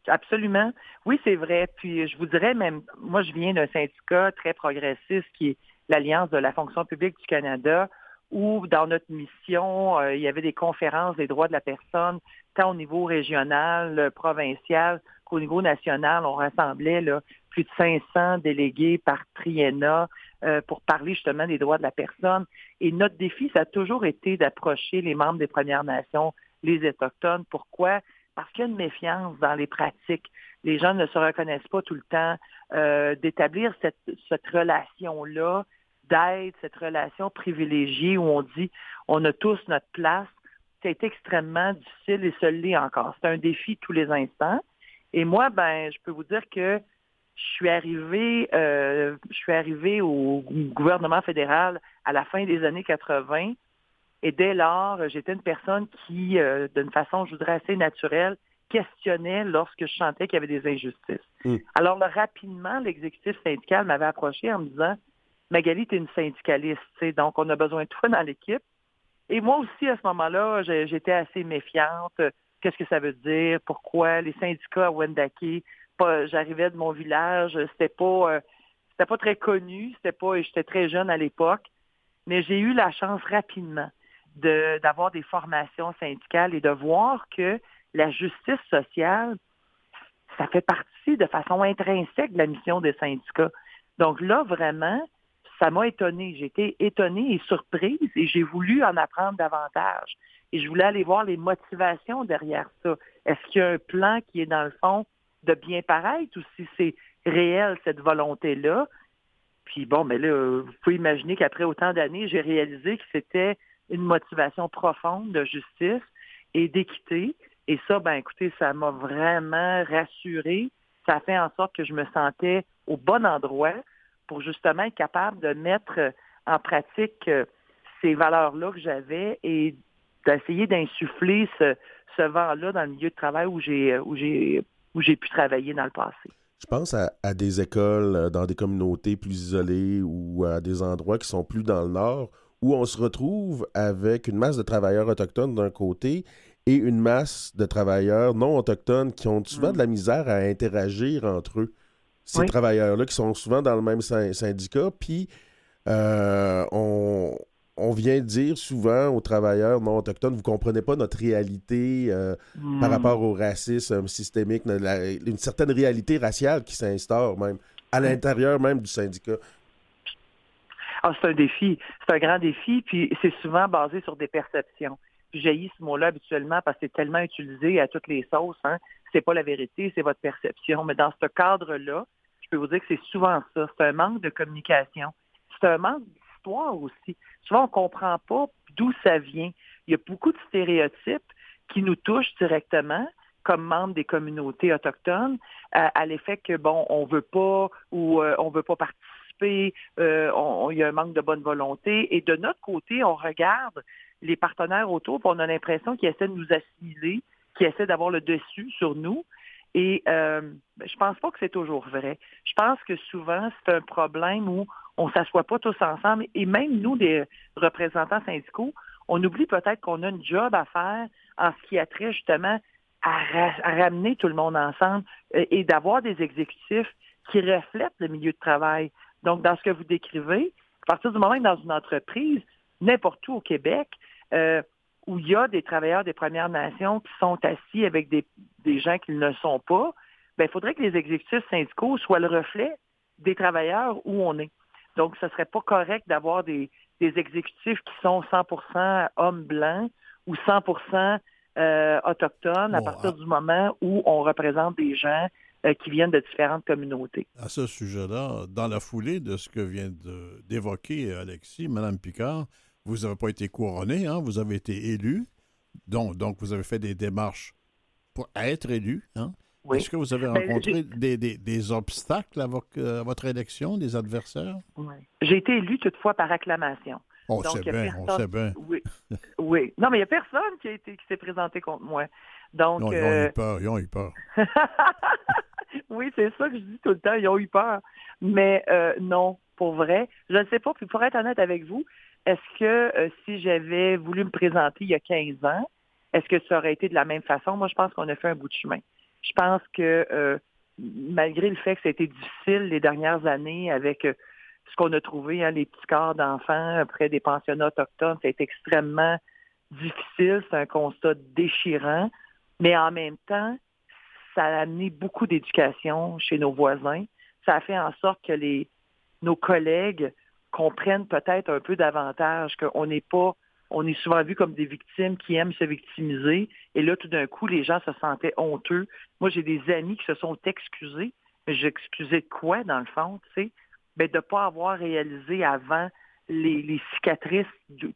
Absolument. Oui, c'est vrai. Puis je vous dirais même, moi je viens d'un syndicat très progressiste qui est l'Alliance de la fonction publique du Canada, où dans notre mission, euh, il y avait des conférences des droits de la personne, tant au niveau régional, euh, provincial qu'au niveau national. On rassemblait là, plus de 500 délégués par triennat euh, pour parler justement des droits de la personne. Et notre défi, ça a toujours été d'approcher les membres des Premières Nations, les Autochtones. Pourquoi? Parce qu'il y a une méfiance dans les pratiques. Les gens ne se reconnaissent pas tout le temps. Euh, D'établir cette, cette relation-là, d'aide, cette relation privilégiée où on dit on a tous notre place, c'est extrêmement difficile et se l'est encore. C'est un défi tous les instants. Et moi, ben, je peux vous dire que je suis arrivé, euh, je suis arrivé au gouvernement fédéral à la fin des années 80. Et dès lors, j'étais une personne qui, euh, d'une façon, je voudrais assez naturelle, questionnait lorsque je sentais qu'il y avait des injustices. Mm. Alors, là, rapidement, l'exécutif syndical m'avait approché en me disant Magali, tu es une syndicaliste, donc on a besoin de toi dans l'équipe. Et moi aussi, à ce moment-là, j'étais assez méfiante. Qu'est-ce que ça veut dire? Pourquoi? Les syndicats à Wendake, j'arrivais de mon village, c'était pas, euh, c'était pas très connu, c'était pas, j'étais très jeune à l'époque, mais j'ai eu la chance rapidement de- d'avoir des formations syndicales et de voir que la justice sociale, ça fait partie de façon intrinsèque de la mission des syndicats. Donc là, vraiment, ça m'a étonnée. J'ai été étonnée et surprise et j'ai voulu en apprendre davantage. Et je voulais aller voir les motivations derrière ça. Est-ce qu'il y a un plan qui est dans le fond de bien paraître ou si c'est réel cette volonté-là? Puis bon, mais là, vous pouvez imaginer qu'après autant d'années, j'ai réalisé que c'était une motivation profonde de justice et d'équité. Et ça, ben écoutez, ça m'a vraiment rassuré. Ça fait en sorte que je me sentais au bon endroit pour justement être capable de mettre en pratique euh, ces valeurs-là que j'avais et d'essayer d'insuffler ce, ce vent-là dans le milieu de travail où j'ai euh, où j'ai où j'ai pu travailler dans le passé. Je pense à, à des écoles euh, dans des communautés plus isolées ou à des endroits qui sont plus dans le nord où on se retrouve avec une masse de travailleurs autochtones d'un côté et une masse de travailleurs non autochtones qui ont souvent Mm. de la misère à interagir entre eux. Ces Oui. travailleurs-là qui sont souvent dans le même syn- syndicat, puis euh, on, on vient dire souvent aux travailleurs non autochtones, vous comprenez pas notre réalité euh, par Hmm. rapport au racisme systémique, la- une certaine réalité raciale qui s'instaure même à l'intérieur même du syndicat. Ah, c'est un défi. C'est un grand défi, puis c'est souvent basé sur des perceptions. Puis J'ai ce mot-là habituellement parce que c'est tellement utilisé à toutes les sauces. Hein. C'est pas la vérité, c'est votre perception. Mais dans ce cadre-là, je peux vous dire que c'est souvent ça. C'est un manque de communication. C'est un manque d'histoire aussi. Souvent, on comprend pas d'où ça vient. Il y a beaucoup de stéréotypes qui nous touchent directement comme membres des communautés autochtones à, à l'effet que bon, on veut pas ou euh, on veut pas participer, euh, il y a un manque de bonne volonté. Et de notre côté, on regarde les partenaires autour, puis on a l'impression qu'ils essaient de nous assimiler, qu'ils essaient d'avoir le dessus sur nous. Et euh, ben, je pense pas que c'est toujours vrai. Je pense que souvent, c'est un problème où on s'assoit pas tous ensemble. Et même nous, des représentants syndicaux, on oublie peut-être qu'on a une job à faire en ce qui a trait justement à ramener tout le monde ensemble euh, et d'avoir des exécutifs qui reflètent le milieu de travail. Donc, dans ce que vous décrivez, à partir du moment que dans une entreprise, n'importe où au Québec, euh, où il y a des travailleurs des Premières Nations qui sont assis avec des, des gens qui ne le sont pas, ben, il faudrait que les exécutifs syndicaux soient le reflet des travailleurs où on est. Donc, ce serait pas correct d'avoir des, des exécutifs qui sont 100% hommes blancs ou 100% euh, autochtones à Bon, partir ah. du moment où on représente des gens qui viennent de différentes communautés. À ce sujet-là, dans la foulée de ce que vient d'évoquer Alexis, Mme Picard, vous n'avez pas été couronné, hein, vous avez été élu, donc, donc vous avez fait des démarches pour être élu. Hein. Oui. Est-ce que vous avez Ben, rencontré des, des- des obstacles à, vo- à votre élection, des adversaires? Oui. J'ai été élue toutefois par acclamation. On Donc, sait bien, on sait bien. Oui. oui. Non, mais il n'y a personne qui, a été, qui s'est présenté contre moi. Donc, Non, ils euh, ont eu peur, ils ont eu peur. oui, c'est ça que je dis tout le temps. Ils ont eu peur. Mais euh, non, pour vrai. Je ne sais pas. Puis pour être honnête avec vous, est-ce que euh, si j'avais voulu me présenter il y a 15 ans, est-ce que ça aurait été de la même façon? Moi, je pense qu'on a fait un bout de chemin. Je pense que euh, malgré le fait que ça a été difficile les dernières années avec euh, ce qu'on a trouvé, hein, les petits corps d'enfants près des pensionnats autochtones, été extrêmement difficile. C'est un constat déchirant. Mais en même temps, ça a amené beaucoup d'éducation chez nos voisins. Ça a fait en sorte que les, nos collègues comprennent peut-être un peu davantage qu'on n'est pas, on est souvent vu comme des victimes qui aiment se victimiser. Et là, tout d'un coup, les gens se sentaient honteux. Moi, j'ai des amis qui se sont excusés. Mais j'excusais de quoi, dans le fond, tu sais? Ben, de ne pas avoir réalisé avant les, cicatrices,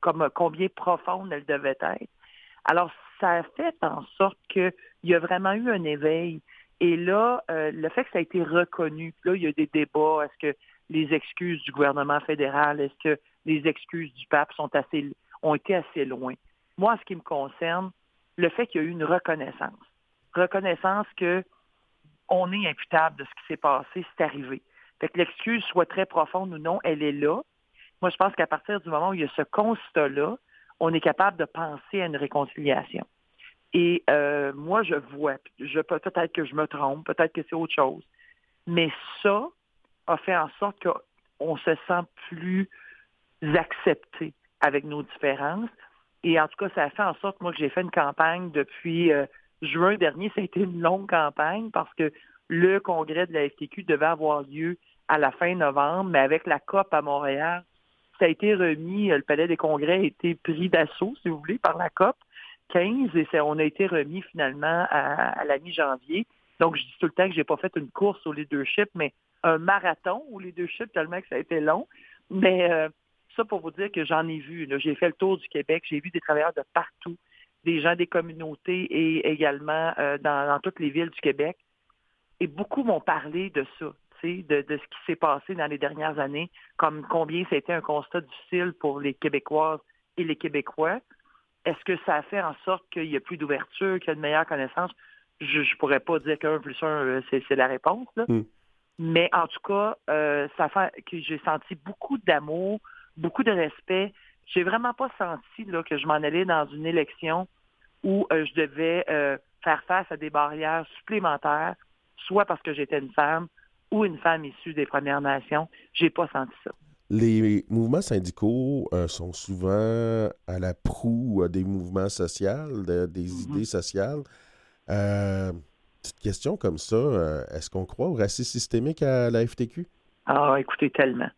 comme combien profondes elles devaient être. Alors, ça a fait en sorte qu'il y a vraiment eu un éveil. Et là, euh, le fait que ça a été reconnu, là, il y a des débats. Est-ce que les excuses du gouvernement fédéral, est-ce que les excuses du pape sont assez, ont été assez loin? Moi, en ce qui me concerne, le fait qu'il y a eu une reconnaissance. Reconnaissance que on est imputable de ce qui s'est passé, c'est arrivé. Fait que l'excuse soit très profonde ou non, elle est là. Moi, je pense qu'à partir du moment où il y a ce constat-là, on est capable de penser à une réconciliation. Et euh, moi, je vois, je peut-être que je me trompe, peut-être que c'est autre chose, mais ça a fait en sorte qu'on se sent plus accepté avec nos différences. Et en tout cas, ça a fait en sorte, moi, que j'ai fait une campagne depuis euh, juin dernier. Ça a été une longue campagne parce que le congrès de la FTQ devait avoir lieu à la fin novembre, mais avec la COP à Montréal, ça a été remis, le palais des congrès a été pris d'assaut, si vous voulez, par la COP 15 et on a été remis finalement à, à la mi-janvier. Donc, je dis tout le temps que j'ai pas fait une course au leadership, mais un marathon au leadership tellement que ça a été long. Mais euh, ça pour vous dire que j'en ai vu. J'ai fait le tour du Québec, j'ai vu des travailleurs de partout, des gens des communautés et également euh, dans, dans toutes les villes du Québec. Et beaucoup m'ont parlé de ça, de, de ce qui s'est passé dans les dernières années, comme combien c'était un constat difficile pour les Québécoises et les Québécois. Est-ce que ça fait en sorte qu'il y a plus d'ouverture, qu'il y a de meilleures connaissances? Je ne pourrais pas dire qu'un plus un, euh, c'est c'est la réponse. Là. Mm. Mais en tout cas, euh, ça fait que j'ai senti beaucoup d'amour, beaucoup de respect. J'ai vraiment pas senti là, que je m'en allais dans une élection où euh, je devais euh, faire face à des barrières supplémentaires, soit parce que j'étais une femme ou une femme issue des Premières Nations. J'ai pas senti ça. Les mouvements syndicaux euh, sont souvent à la proue euh, des mouvements sociaux, de- des Mhm. idées sociales. Euh, petite question comme ça, euh, est-ce qu'on croit au racisme systémique à la FTQ? Ah, écoutez, tellement.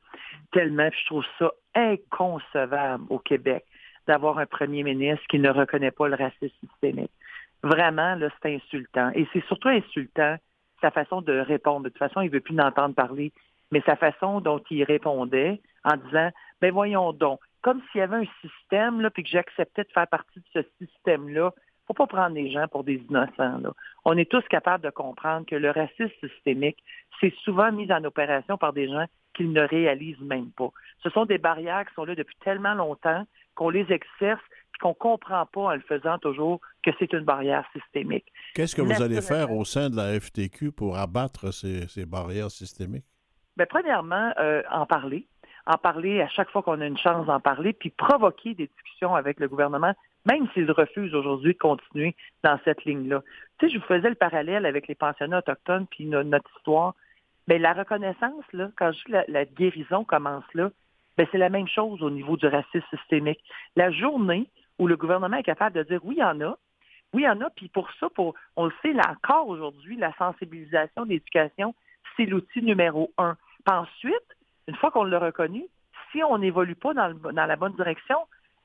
Tellement. Je trouve ça inconcevable au Québec d'avoir un premier ministre qui ne reconnaît pas le racisme systémique. Vraiment, là, c'est insultant. Et c'est surtout insultant sa façon de répondre. De toute façon, il ne veut plus n'entendre parler. Mais sa façon dont il répondait en disant, ben voyons donc, comme s'il y avait un système, là, puis que j'acceptais de faire partie de ce système-là, faut pas prendre les gens pour des innocents. Là. On est tous capables de comprendre que le racisme systémique, c'est souvent mis en opération par des gens qu'ils ne réalisent même pas. Ce sont des barrières qui sont là depuis tellement longtemps qu'on les exerce et qu'on ne comprend pas en le faisant toujours que c'est une barrière systémique. Qu'est-ce que vous allez faire au sein de la FTQ pour abattre ces, ces barrières systémiques? Bien, premièrement, euh, en parler. En parler à chaque fois qu'on a une chance d'en parler, puis provoquer des discussions avec le gouvernement, même s'il refuse aujourd'hui de continuer dans cette ligne-là. Tu sais, je vous faisais le parallèle avec les pensionnats autochtones, puis no- notre histoire. Bien, la reconnaissance, là, quand je dis la, la guérison commence là, bien, c'est la même chose au niveau du racisme systémique. La journée où le gouvernement est capable de dire oui, il y en a, oui, il y en a, puis pour ça, pour, on le sait là encore aujourd'hui, la sensibilisation, l'éducation, c'est l'outil numéro un. Ensuite, une fois qu'on l'a reconnu, si on n'évolue pas dans, le- dans la bonne direction,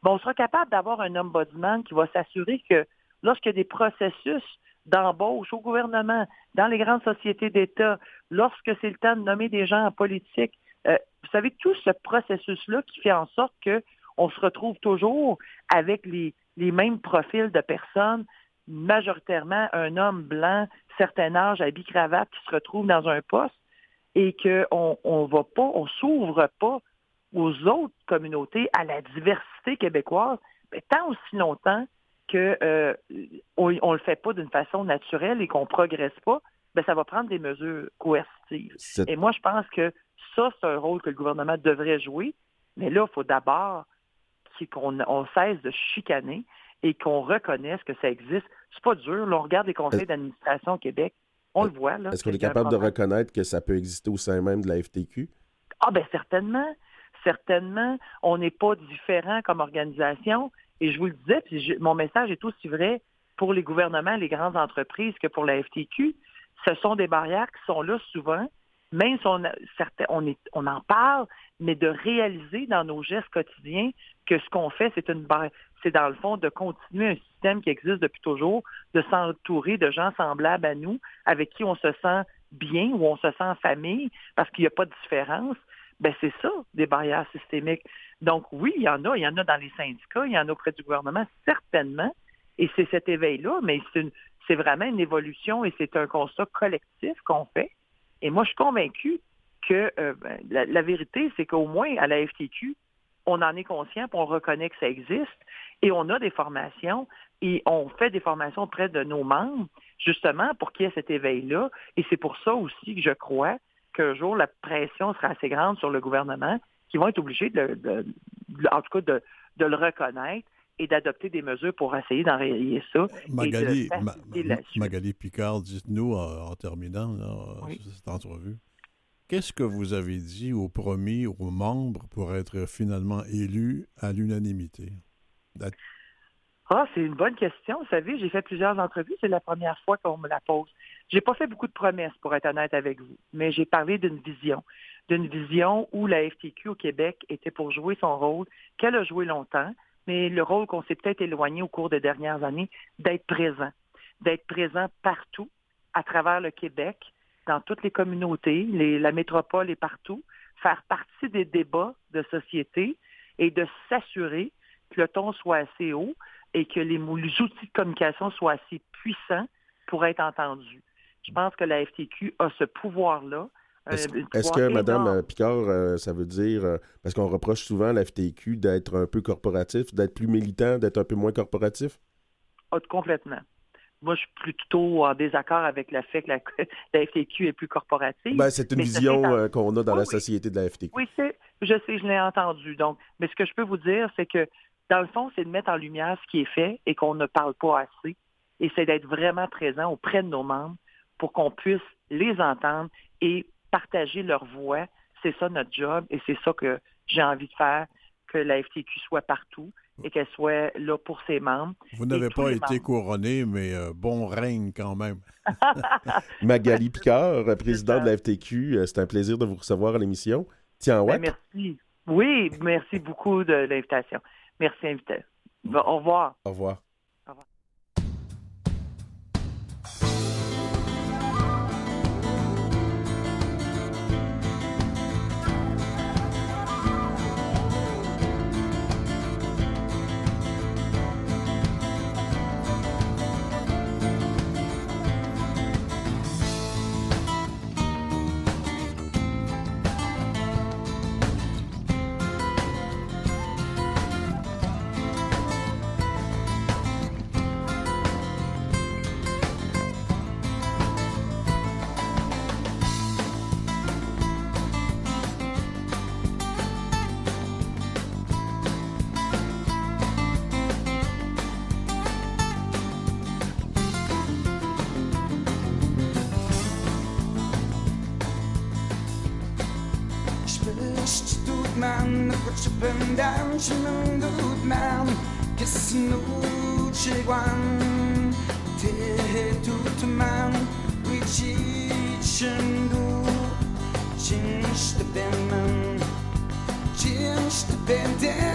ben, on sera capable d'avoir un ombudsman qui va s'assurer que lorsqu'il y a des processus d'embauche au gouvernement, dans les grandes sociétés d'État, lorsque c'est le temps de nommer des gens en politique, euh, vous savez, tout ce processus-là qui fait en sorte que on se retrouve toujours avec les, les mêmes profils de personnes majoritairement un homme blanc, certain âge, habit cravate, qui se retrouve dans un poste et qu'on on va pas, on s'ouvre pas aux autres communautés, à la diversité québécoise, tant aussi longtemps que euh, on, on le fait pas d'une façon naturelle et qu'on progresse pas, ben ça va prendre des mesures coercitives. Et moi, je pense que ça, c'est un rôle que le gouvernement devrait jouer. Mais là, il faut d'abord qu'on on cesse de chicaner et qu'on reconnaisse que ça existe. C'est pas dur. Là, on regarde les conseils d'administration au Québec. On le voit. Là, Est-ce qu'on est capable de reconnaître que ça peut exister au sein même de la FTQ? Ah ben certainement, certainement, on n'est pas différent comme organisation. Et je vous le disais, puis je- mon message est aussi vrai pour les gouvernements, les grandes entreprises que pour la FTQ. Ce sont des barrières qui sont là souvent, même si on, a- certains- on, est, on en parle, mais de réaliser dans nos gestes quotidiens que ce qu'on fait, c'est une barrière. C'est dans le fond de continuer un système qui existe depuis toujours, de s'entourer de gens semblables à nous, avec qui on se sent bien ou on se sent en famille, parce qu'il n'y a pas de différence ben c'est ça, des barrières systémiques. Donc oui, il y en a, il y en a dans les syndicats, il y en a auprès du gouvernement, certainement. Et c'est cet éveil-là, mais c'est vraiment une évolution et c'est un constat collectif qu'on fait. Et moi, je suis convaincue que euh, ben, la vérité, c'est qu'au moins à la FTQ, on en est conscient, puis on reconnaît que ça existe, et on a des formations, et on fait des formations auprès de nos membres, justement pour qu'il y ait cet éveil-là. Et c'est pour ça aussi que je crois qu'un jour, la pression sera assez grande sur le gouvernement, qui vont être obligés, de, de- de- en tout cas, de, de le reconnaître et d'adopter des mesures pour essayer d'enrayer ça. Magali, et de Ma- faciliter la suite. Magali Picard, dites-nous en terminant là, Oui. cette entrevue, qu'est-ce que vous avez dit aux promis, aux membres pour être finalement élus à l'unanimité? Ah, c'est une bonne question. Vous savez, j'ai fait plusieurs entrevues. C'est la première fois qu'on me la pose. J'ai pas fait beaucoup de promesses, pour être honnête avec vous, mais j'ai parlé d'une vision. D'une vision où la FTQ au Québec était pour jouer son rôle, qu'elle a joué longtemps, mais le rôle qu'on s'est peut-être éloigné au cours des dernières années, d'être présent. D'être présent partout, à travers le Québec, dans toutes les communautés, les- la métropole et partout, faire partie des débats de société et de s'assurer que le ton soit assez haut et que les, outils de communication soient assez puissants pour être entendus. Je pense que la FTQ a ce pouvoir-là. Est-ce que, Madame euh, Picard, euh, ça veut dire, euh, parce qu'on reproche souvent à la FTQ d'être un peu corporatif, d'être plus militant, d'être un peu moins corporatif? Ah, complètement. Moi, je suis plutôt en désaccord avec le fait que la, la FTQ est plus corporative. Ben, c'est une vision euh, qu'on a dans Oui, la société de la FTQ. Oui, c'est, je sais, je l'ai entendu. Donc, mais ce que je peux vous dire, c'est que dans le fond, c'est de mettre en lumière ce qui est fait et qu'on ne parle pas assez. Et c'est d'être vraiment présent auprès de nos membres pour qu'on puisse les entendre et partager leur voix. C'est ça notre job et c'est ça que j'ai envie de faire, que la FTQ soit partout et qu'elle soit là pour ses membres. Vous n'avez pas été couronné, mais euh, bon règne quand même. Magali Picard, présidente de la FTQ, euh, c'est un plaisir de vous recevoir à l'émission. Tiens, ouais. Ben, merci. Oui, merci beaucoup de l'invitation. Merci, invité. Bon, au revoir. Au revoir. Supen down Shimun Gutman Kisnu Chigwan Te Tutman Wichi Chindu Chinch the Benman Chinch the Benden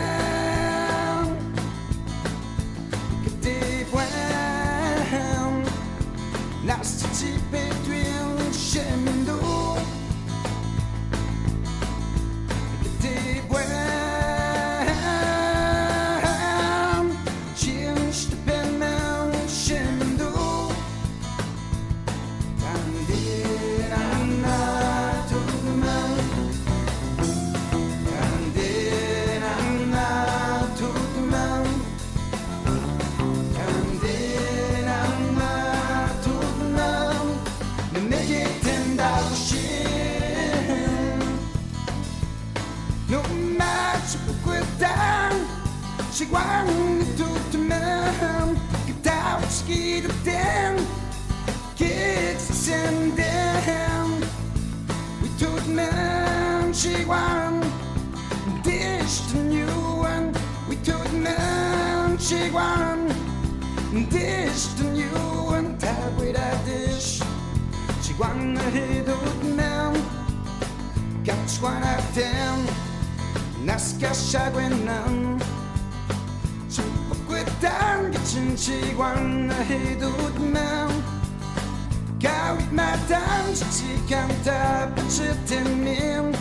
desconectem nas cachaguenan Chupakuitan kachinchiguan hidudman Kawit matan chichikanta pachitemin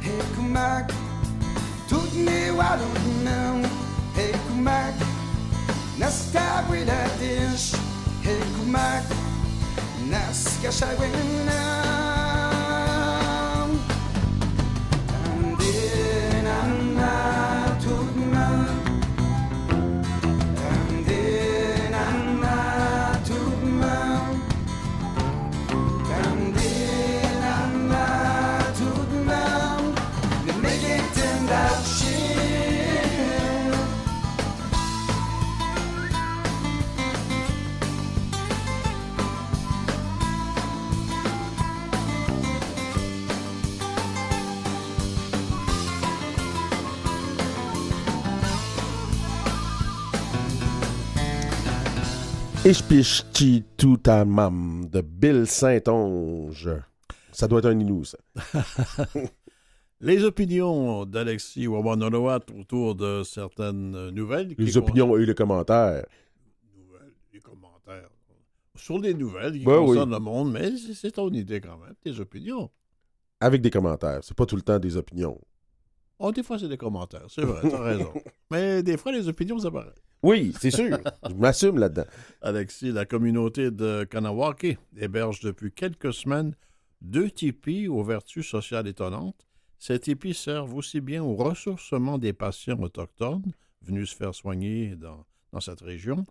Hekumak Tudni waludman Hekumak Nastabuiladish Hekumak Nas cachaguenan Ishpishti Toutamam de Bill Saint-Onge. Ça doit être un Inou, ça. Les opinions d'Alexis Wawanolowat autour de certaines nouvelles. Les opinions et les commentaires. Nouvelles, les commentaires. Sur les nouvelles qui Ben oui. concernent le monde, mais c'est ton idée quand même, tes opinions. Avec des commentaires. C'est pas tout le temps des opinions. Oh, des fois, c'est des commentaires, c'est vrai, t'as raison. Mais des fois, les opinions, ça paraît. Oui, c'est sûr. Je m'assume là-dedans. Alexis, la communauté de Kanawake héberge depuis quelques semaines deux tipis aux vertus sociales étonnantes. Ces tipis servent aussi bien au ressourcement des patients autochtones venus se faire soigner dans, dans cette région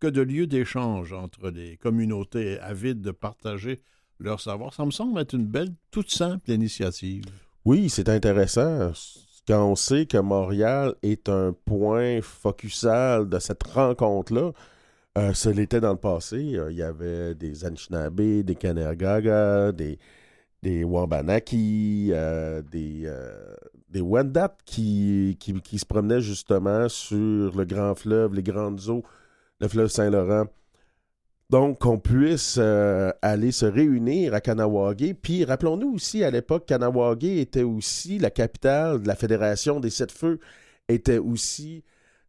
que de lieux d'échange entre les communautés avides de partager leur savoir. Ça me semble être une belle, toute simple initiative. Oui, c'est intéressant. Quand on sait que Montréal est un point focusal de cette rencontre-là, euh, ce l'était dans le passé. Euh, il y avait des Anishinaabe, des Kanagaga, des, des Wabanaki, euh, des, des Wendat qui, qui, qui se promenaient justement sur le grand fleuve, les grandes eaux, le fleuve Saint-Laurent. Donc, qu'on puisse euh, aller se réunir à Kanawagé. Puis, rappelons-nous aussi, à l'époque, Kanawagé était aussi la capitale de la Fédération des Sept Feux, était aussi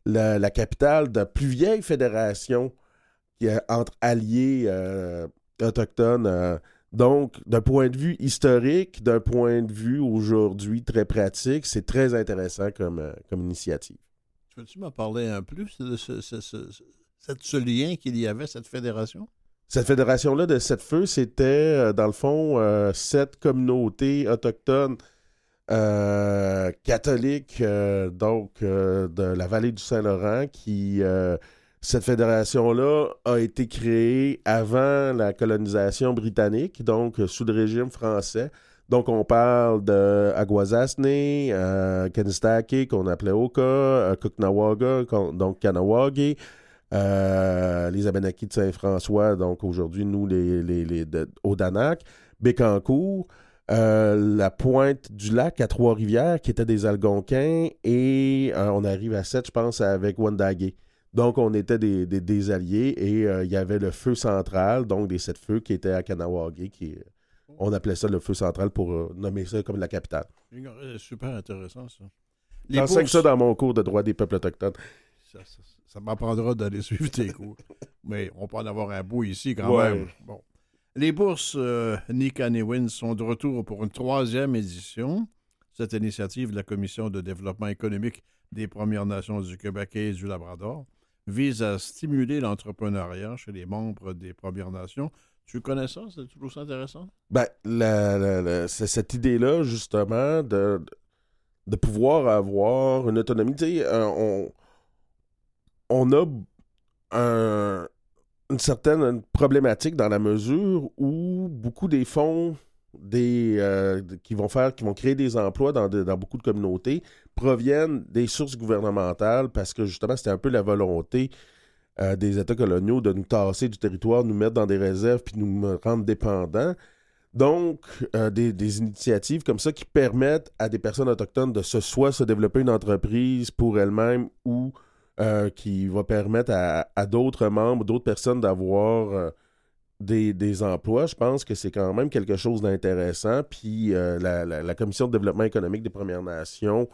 la, capitale de la plus vieille fédération entre alliés euh, autochtones. euh. donc, d'un point de vue historique, d'un point de vue aujourd'hui très pratique, c'est très intéressant comme, comme initiative. Peux-tu m'en parler un peu plus de ce- ce- ce lien qu'il y avait, cette fédération? Cette fédération-là de Sept Feux, c'était, euh, dans le fond, euh, sept communautés autochtones euh, catholiques, euh, donc de la vallée du Saint-Laurent, qui. cette fédération-là a été créée avant la colonisation britannique, donc sous le régime français. Donc, on parle de Aguazasne, euh, Kanistake, qu'on appelait Oka, euh, Kuknawaga, donc Kanawagi, euh, les Abenakis de Saint-François, donc aujourd'hui, nous, les, les, les de Odanak, Bécancourt, euh, la pointe du lac à Trois-Rivières, qui était des Algonquins, et euh, on arrive à 7, je pense, avec Wendagé. Donc, on était des, des- des alliés, et il y avait le feu central, donc des sept feux qui étaient à Kanawagé, qui on appelait ça le feu central pour nommer ça comme la capitale. Super intéressant, ça. J'enseigne ça dans mon cours de droit des peuples autochtones. Ça, ça- ça m'apprendra d'aller suivre tes cours. Mais on peut en avoir un bout ici quand Ouais. même. Bon. Les bourses euh, Nick Win sont de retour pour une troisième édition. Cette initiative de la Commission de développement économique des Premières Nations du Québec et du Labrador vise à stimuler l'entrepreneuriat chez les membres des Premières Nations. Tu connais ça? C'est toujours ça intéressant? Ben, la- la- la- c'est cette idée-là, justement, de, de pouvoir avoir une autonomie. Tu sais, euh, on, on a un- une certaine problématique dans la mesure où beaucoup des fonds euh, qui vont faire, qui vont créer des emplois dans, beaucoup de communautés proviennent des sources gouvernementales parce que justement, c'était un peu la volonté euh, des États coloniaux de nous tasser du territoire, nous mettre dans des réserves, puis nous rendre dépendants. Donc, euh, des, des initiatives comme ça qui permettent à des personnes autochtones de se, soit se développer une entreprise pour elles-mêmes ou euh, qui va permettre à, d'autres membres, d'autres personnes d'avoir euh, des, des emplois, je pense que c'est quand même quelque chose d'intéressant. Puis euh, la, la- la Commission de développement économique des Premières Nations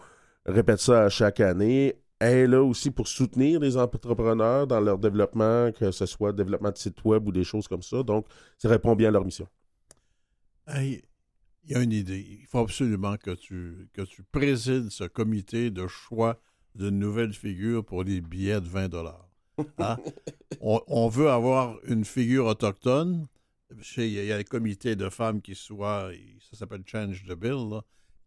répète ça à chaque année. Elle est là aussi pour soutenir les entrepreneurs dans leur développement, que ce soit développement de sites web ou des choses comme ça. Donc, ça répond bien à leur mission. Hey, il y a une idée. Il faut absolument que tu, que tu présides ce comité de choix d'une nouvelle figure pour les billets de 20 dollars. on, on veut avoir une figure autochtone. Il y, a- il y a le comité de femmes qui soit, ça s'appelle Change the Bill, là,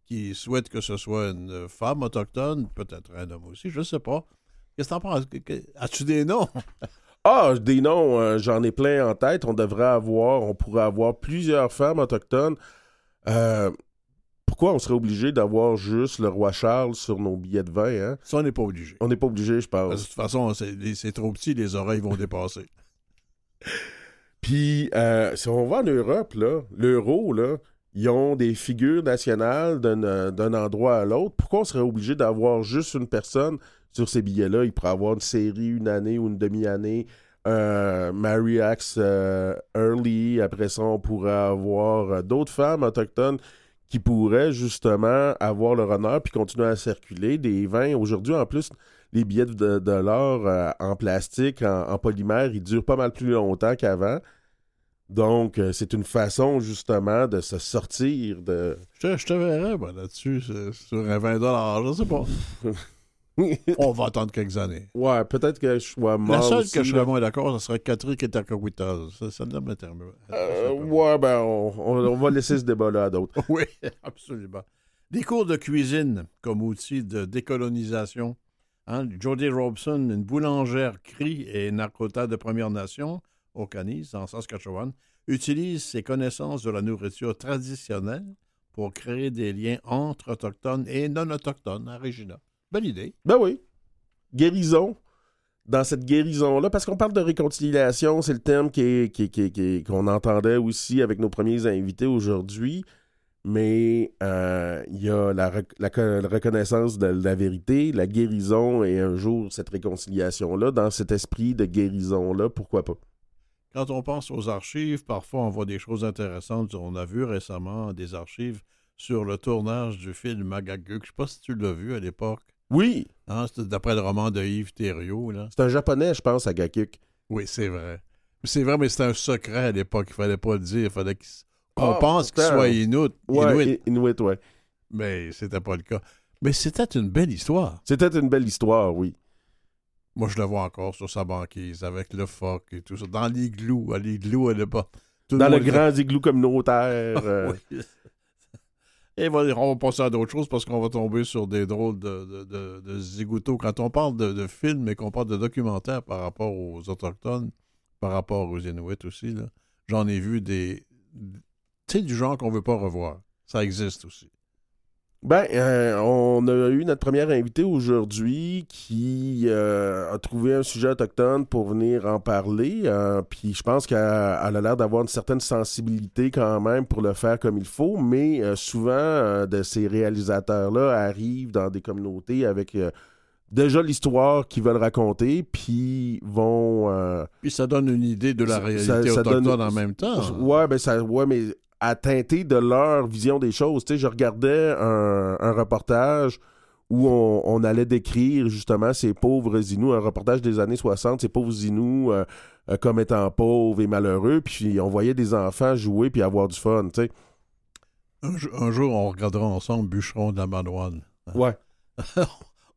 qui souhaite que ce soit une femme autochtone, peut-être un homme aussi, je ne sais pas. Qu'est-ce que t'en penses? As-tu des noms? Ah, des noms, euh, j'en ai plein en tête. On devrait avoir, on pourrait avoir plusieurs femmes autochtones. Euh, pourquoi on serait obligé d'avoir juste le roi Charles sur nos billets de vin? Hein? Ça, on n'est pas obligé. On n'est pas obligé, je Parce que pense. de toute façon, c'est c'est trop petit, les oreilles vont dépasser. Puis, euh, si on va en Europe, là, l'euro, là, ils ont des figures nationales d'un euh, d'un endroit à l'autre. Pourquoi on serait obligé d'avoir juste une personne sur ces billets-là? Il pourrait avoir une série, une année ou une demi-année. Euh, Mary Axe euh, Early. Après ça, on pourrait avoir d'autres femmes autochtones qui pourraient justement avoir leur honneur puis continuer à circuler. Des vins, aujourd'hui, en plus, les billets de, l'or euh, en plastique, en, en polymère, ils durent pas mal plus longtemps qu'avant. Donc, euh, c'est une façon justement de se sortir de. Je, te- je te verrais moi, là-dessus, c'est- sur un 20 je sais pas. On va attendre quelques années. ouais, peut-être que je sois mort. La seule aussi, que je serais moins d'accord, ce serait Catherine Ketakawita. Ça, ça doit m'interroger. Euh, ouais, ben, on, on- on va laisser ce débat-là à d'autres. Oui, absolument. Des cours de cuisine comme outil de décolonisation. Hein? Jodie Robson, une boulangère cri et narcota de Première Nation au Canis, en Saskatchewan, utilise ses connaissances de la nourriture traditionnelle pour créer des liens entre autochtones et non-autochtones à Regina? Bonne idée. Ben oui. Guérison. Dans cette guérison-là, parce qu'on parle de réconciliation, c'est le terme qui est- qui est- qui est- qui qu'on entendait aussi avec nos premiers invités aujourd'hui. Mais euh, il y a la, rec- la co- la reconnaissance de la vérité, la guérison et un jour cette réconciliation-là. Dans cet esprit de guérison-là, pourquoi pas? Quand on pense aux archives, parfois on voit des choses intéressantes. On a vu récemment des archives sur le tournage du film Magaguk. Je ne sais pas si tu l'as vu à l'époque. Oui, Hein, C'était d'après le roman de Yves Thériault. Là. c'est un japonais, je pense, à Gakuk. Oui, c'est vrai. C'est vrai, mais c'était un secret à l'époque. Il fallait pas le dire. Il fallait qu'il- qu'on Ah, pense qu'il soit Inuit. Ouais, Inuit. Inuit, ouais. Mais c'était pas le cas. Mais c'était une belle histoire. C'était une belle histoire, oui. Moi, je le vois encore sur sa banquise avec le phoque et tout ça. Dans l'igloo. À l'igloo, à l'époque. Tout Dans le grand igloo communautaire. euh, Oui. Et on va passer à d'autres choses parce qu'on va tomber sur des drôles de, de, zigoutos. Quand on parle de, films et qu'on parle de documentaires par rapport aux Autochtones, par rapport aux Inuits aussi, j'en ai vu des. Tu sais, du genre qu'on veut pas revoir. Ça existe aussi. Ben, euh, on a eu notre première invitée aujourd'hui qui euh, a trouvé un sujet autochtone pour venir en parler. euh, puis je pense qu'elle elle a l'air d'avoir une certaine sensibilité quand même pour le faire comme il faut. Mais souvent, de ces réalisateurs-là arrivent dans des communautés avec déjà l'histoire qu'ils veulent raconter, puis vont. euh, Puis ça donne une idée de la Ça- réalité ça- ça autochtone donne- en même temps. Ouais, ben ça, ouais, mais à teinter de leur vision des choses. Tu sais, je regardais un, un reportage où on, on allait décrire justement ces pauvres Inuits, un reportage des années 60, ces pauvres Inuits euh, euh, comme étant pauvres et malheureux, puis on voyait des enfants jouer puis avoir du fun, tu sais. Un, un jour, on regardera ensemble Bûcheron de la Manoine. Ouais.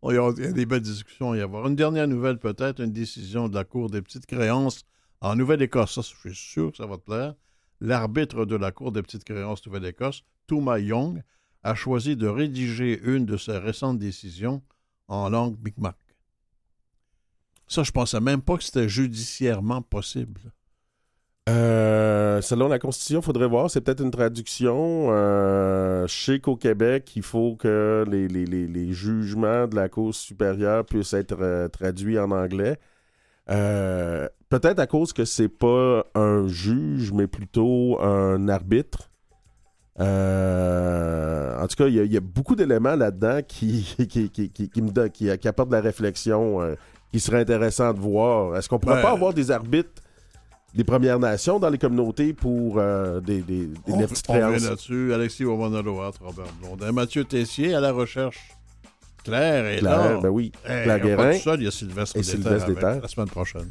Il y a il y a des belles discussions à y avoir. Une dernière nouvelle, peut-être, une décision de la Cour des petites créances en Nouvelle-Écosse. Ça, je suis sûr que ça va te plaire. L'arbitre de la Cour des petites créances Nouvelle-Écosse, Touma Young, a choisi de rédiger une de ses récentes décisions en langue Mi'kmaq. Ça, je pensais même pas que c'était judiciairement possible. Euh, selon la Constitution, il faudrait voir. C'est peut-être une traduction. Euh, je sais qu'au Québec, il faut que les jugements de la Cour supérieure puissent être euh, traduits en anglais. Peut-être à cause que c'est pas un juge, mais plutôt un arbitre. Euh, en tout cas, il y, a- il y a beaucoup d'éléments là-dedans qui, qui, qui, qui- me donnent- qui, apportent de la réflexion, euh, qui serait intéressant de voir. Est-ce qu'on pourrait Ouais. pas avoir des arbitres des Premières Nations dans les communautés pour euh, des, des, des- On, petites on là-dessus. Alexis Wamanaloat, Robert Blondin, Mathieu Tessier à la recherche. Claire est Claire, là. ben oui. Hey, Claire Guérin seul, il y a Sylvestre et Déter Sylvestre avec Déter. la semaine prochaine.